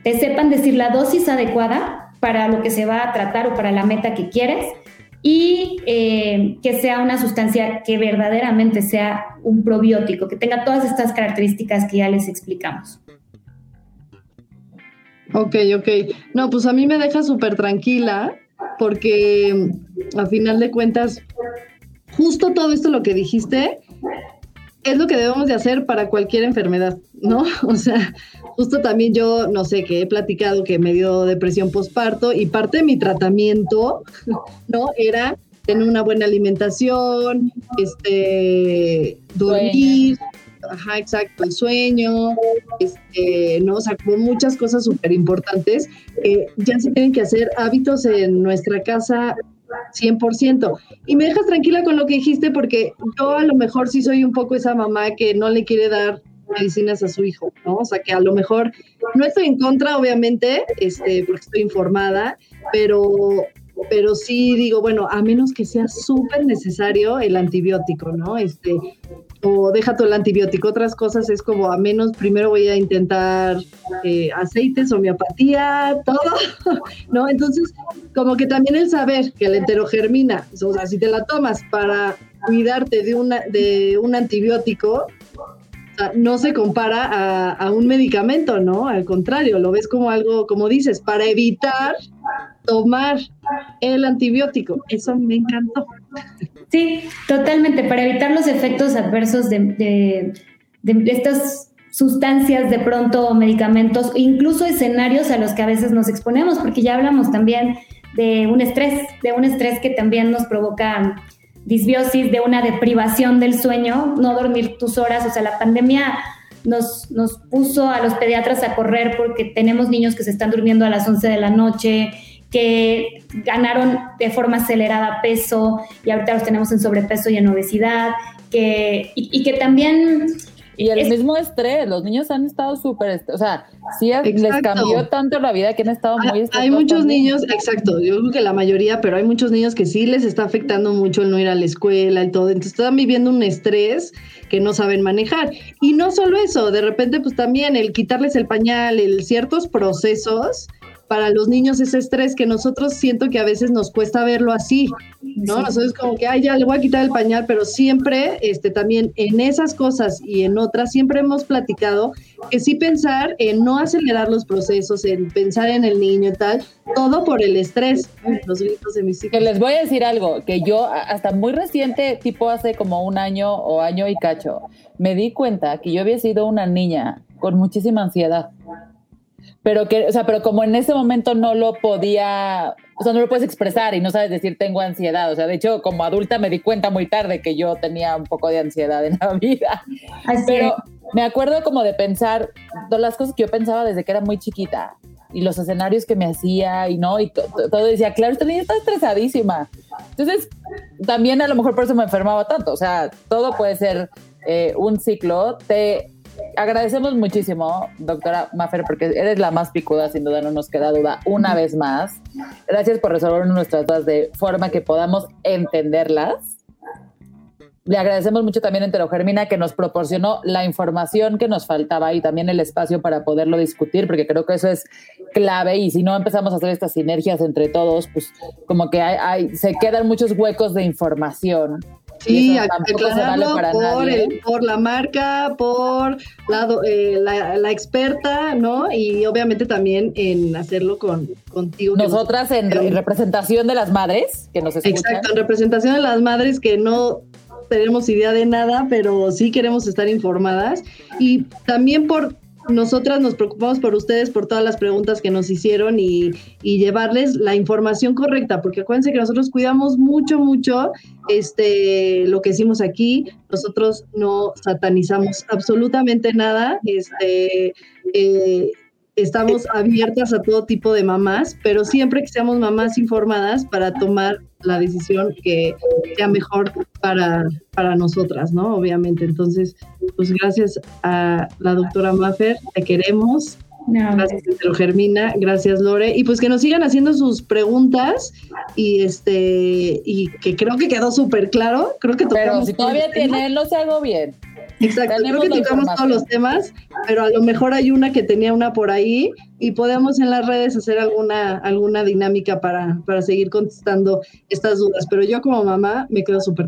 [SPEAKER 3] te sepan decir la dosis adecuada para lo que se va a tratar o para la meta que quieres y eh, que sea una sustancia que verdaderamente sea un probiótico, que tenga todas estas características que ya les explicamos.
[SPEAKER 2] Ok, ok. No, pues a mí me deja súper tranquila porque a final de cuentas, justo todo esto lo que dijiste es lo que debemos de hacer para cualquier enfermedad, ¿no? O sea, justo también yo, no sé, que he platicado que me dio depresión postparto y parte de mi tratamiento, ¿no? Era tener una buena alimentación, este, dormir, ajá, exacto, el sueño, este, ¿no? O sea, como muchas cosas súper importantes. ya se tienen que hacer hábitos en nuestra casa 100%. Y me dejas tranquila con lo que dijiste porque yo a lo mejor sí soy un poco esa mamá que no le quiere dar medicinas a su hijo, ¿no? O sea, que a lo mejor no estoy en contra, obviamente, este, porque estoy informada, pero, pero sí digo, bueno, a menos que sea súper necesario el antibiótico, ¿no? Este, o deja todo el antibiótico. Otras cosas es como, a menos primero voy a intentar eh, aceites, homeopatía, todo, ¿no? Entonces, como que también el saber que la enterogermina, o sea, si te la tomas para cuidarte de, una, de un antibiótico, no se compara a, a, un medicamento, ¿no? Al contrario, lo ves como algo, como dices, para evitar tomar el antibiótico. Eso me encantó.
[SPEAKER 3] Sí, totalmente, para evitar los efectos adversos de, estas sustancias de pronto, medicamentos, incluso escenarios a los que a veces nos exponemos, porque ya hablamos también de un estrés, de un estrés que también nos provoca disbiosis, de una deprivación del sueño, no dormir tus horas, o sea, la pandemia nos, nos puso a los pediatras a correr porque tenemos niños que se están durmiendo a las 11 de la noche, que ganaron de forma acelerada peso y ahorita los tenemos en sobrepeso y en obesidad, que, y, que también...
[SPEAKER 1] Y el mismo estrés, los niños han estado súper, o sea, sí les cambió tanto la vida que han estado muy
[SPEAKER 2] estresados. Hay muchos niños, exacto, yo creo que la mayoría, pero hay muchos niños que sí les está afectando mucho el no ir a la escuela y todo, entonces están viviendo un estrés que no saben manejar. Y no solo eso, de repente pues también el quitarles el pañal, el ciertos procesos para los niños ese estrés que nosotros siento que a veces nos cuesta verlo así, ¿no? Nosotros como que, ay, ya le voy a quitar el pañal, pero siempre, este, también en esas cosas y en otras, siempre hemos platicado que sí pensar en no acelerar los procesos, en pensar en el niño y tal, todo por el estrés, los gritos de mis hijos.
[SPEAKER 1] Que les voy a decir algo, que yo hasta muy reciente, tipo hace como un año o año y cacho, me di cuenta que yo había sido una niña con muchísima ansiedad. Pero que, o sea, pero como en ese momento no lo podía, o sea, no lo puedes expresar y no sabes decir tengo ansiedad. O sea, de hecho, como adulta me di cuenta muy tarde que yo tenía un poco de ansiedad en la vida. pero me acuerdo como de pensar todas las cosas que yo pensaba desde que era muy chiquita y los escenarios que me hacía y no, y todo decía, claro, esta niña está estresadísima. Entonces, también a lo mejor por eso me enfermaba tanto. O sea, todo puede ser eh, un ciclo. Te agradecemos muchísimo, doctora Maffer, porque eres la más picuda, sin duda no nos queda duda, una vez más. Gracias por resolver nuestras dudas de forma que podamos entenderlas. Le agradecemos mucho también a Enterogermina que nos proporcionó la información que nos faltaba y también el espacio para poderlo discutir, porque creo que eso es clave y si no empezamos a hacer estas sinergias entre todos, pues como que hay, se quedan muchos huecos de información.
[SPEAKER 2] Sí, aclararlo por, por la marca, por eh, la, la, experta, ¿no? Y obviamente también en hacerlo con contigo.
[SPEAKER 1] Nosotras en, representación de las madres que nos escuchan.
[SPEAKER 2] Exacto, en representación de las madres que no tenemos idea de nada, pero sí queremos estar informadas. Y también por nosotras nos preocupamos por ustedes, por todas las preguntas que nos hicieron y, llevarles la información correcta, porque acuérdense que nosotros cuidamos mucho, mucho este, lo que hicimos aquí. Nosotros no satanizamos absolutamente nada. Este, eh, estamos abiertas a todo tipo de mamás, pero siempre que seamos mamás informadas para tomar la decisión que sea mejor para, para nosotras, ¿no? Obviamente. Entonces, pues gracias a la doctora Maffer, te queremos. gracias, Germina, gracias Lore. Y pues que nos sigan haciendo sus preguntas y este y que creo que quedó súper claro. Creo que
[SPEAKER 1] Pero si todavía tiene, lo hago bien.
[SPEAKER 2] Exacto, creo que tocamos todos los temas, pero a lo mejor hay una que tenía una por ahí y podemos en las redes hacer alguna, alguna dinámica para, para seguir contestando estas dudas. Pero yo como mamá me quedo súper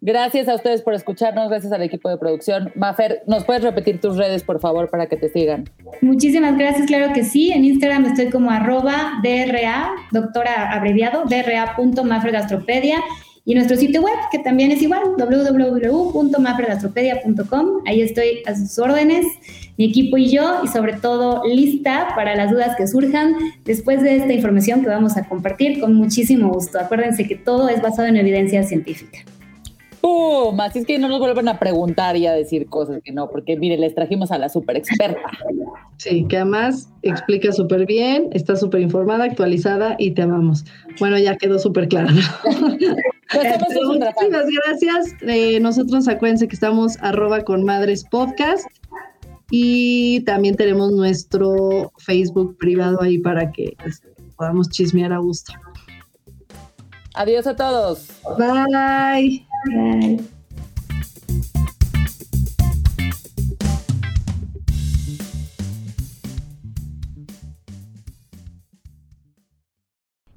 [SPEAKER 1] Gracias a ustedes por escucharnos, gracias al equipo de producción. Mafer, ¿nos puedes repetir tus redes, por favor, para que te sigan?
[SPEAKER 3] Muchísimas gracias, claro que sí. En Instagram estoy como arroba DRA, doctora abreviado, dra.mafergastropedia. Y nuestro sitio web, que también es igual, www.mafregastropedia.com. Ahí estoy a sus órdenes, mi equipo y yo, y sobre todo lista para las dudas que surjan después de esta información que vamos a compartir con muchísimo gusto. Acuérdense que todo es basado en evidencia científica.
[SPEAKER 1] ¡Pum! Así es que no nos vuelvan a preguntar y a decir cosas que no, porque mire, les trajimos a la super experta.
[SPEAKER 2] Sí, que además explica súper bien, está súper informada, actualizada y te amamos. Bueno, ya quedó súper claro. Pues este, muchísimas gracias. Eh, nosotros acuérdense que estamos arroba con madres podcast y también tenemos nuestro Facebook privado ahí para que este, podamos chismear a gusto.
[SPEAKER 1] Adiós a todos.
[SPEAKER 2] Bye. Bye.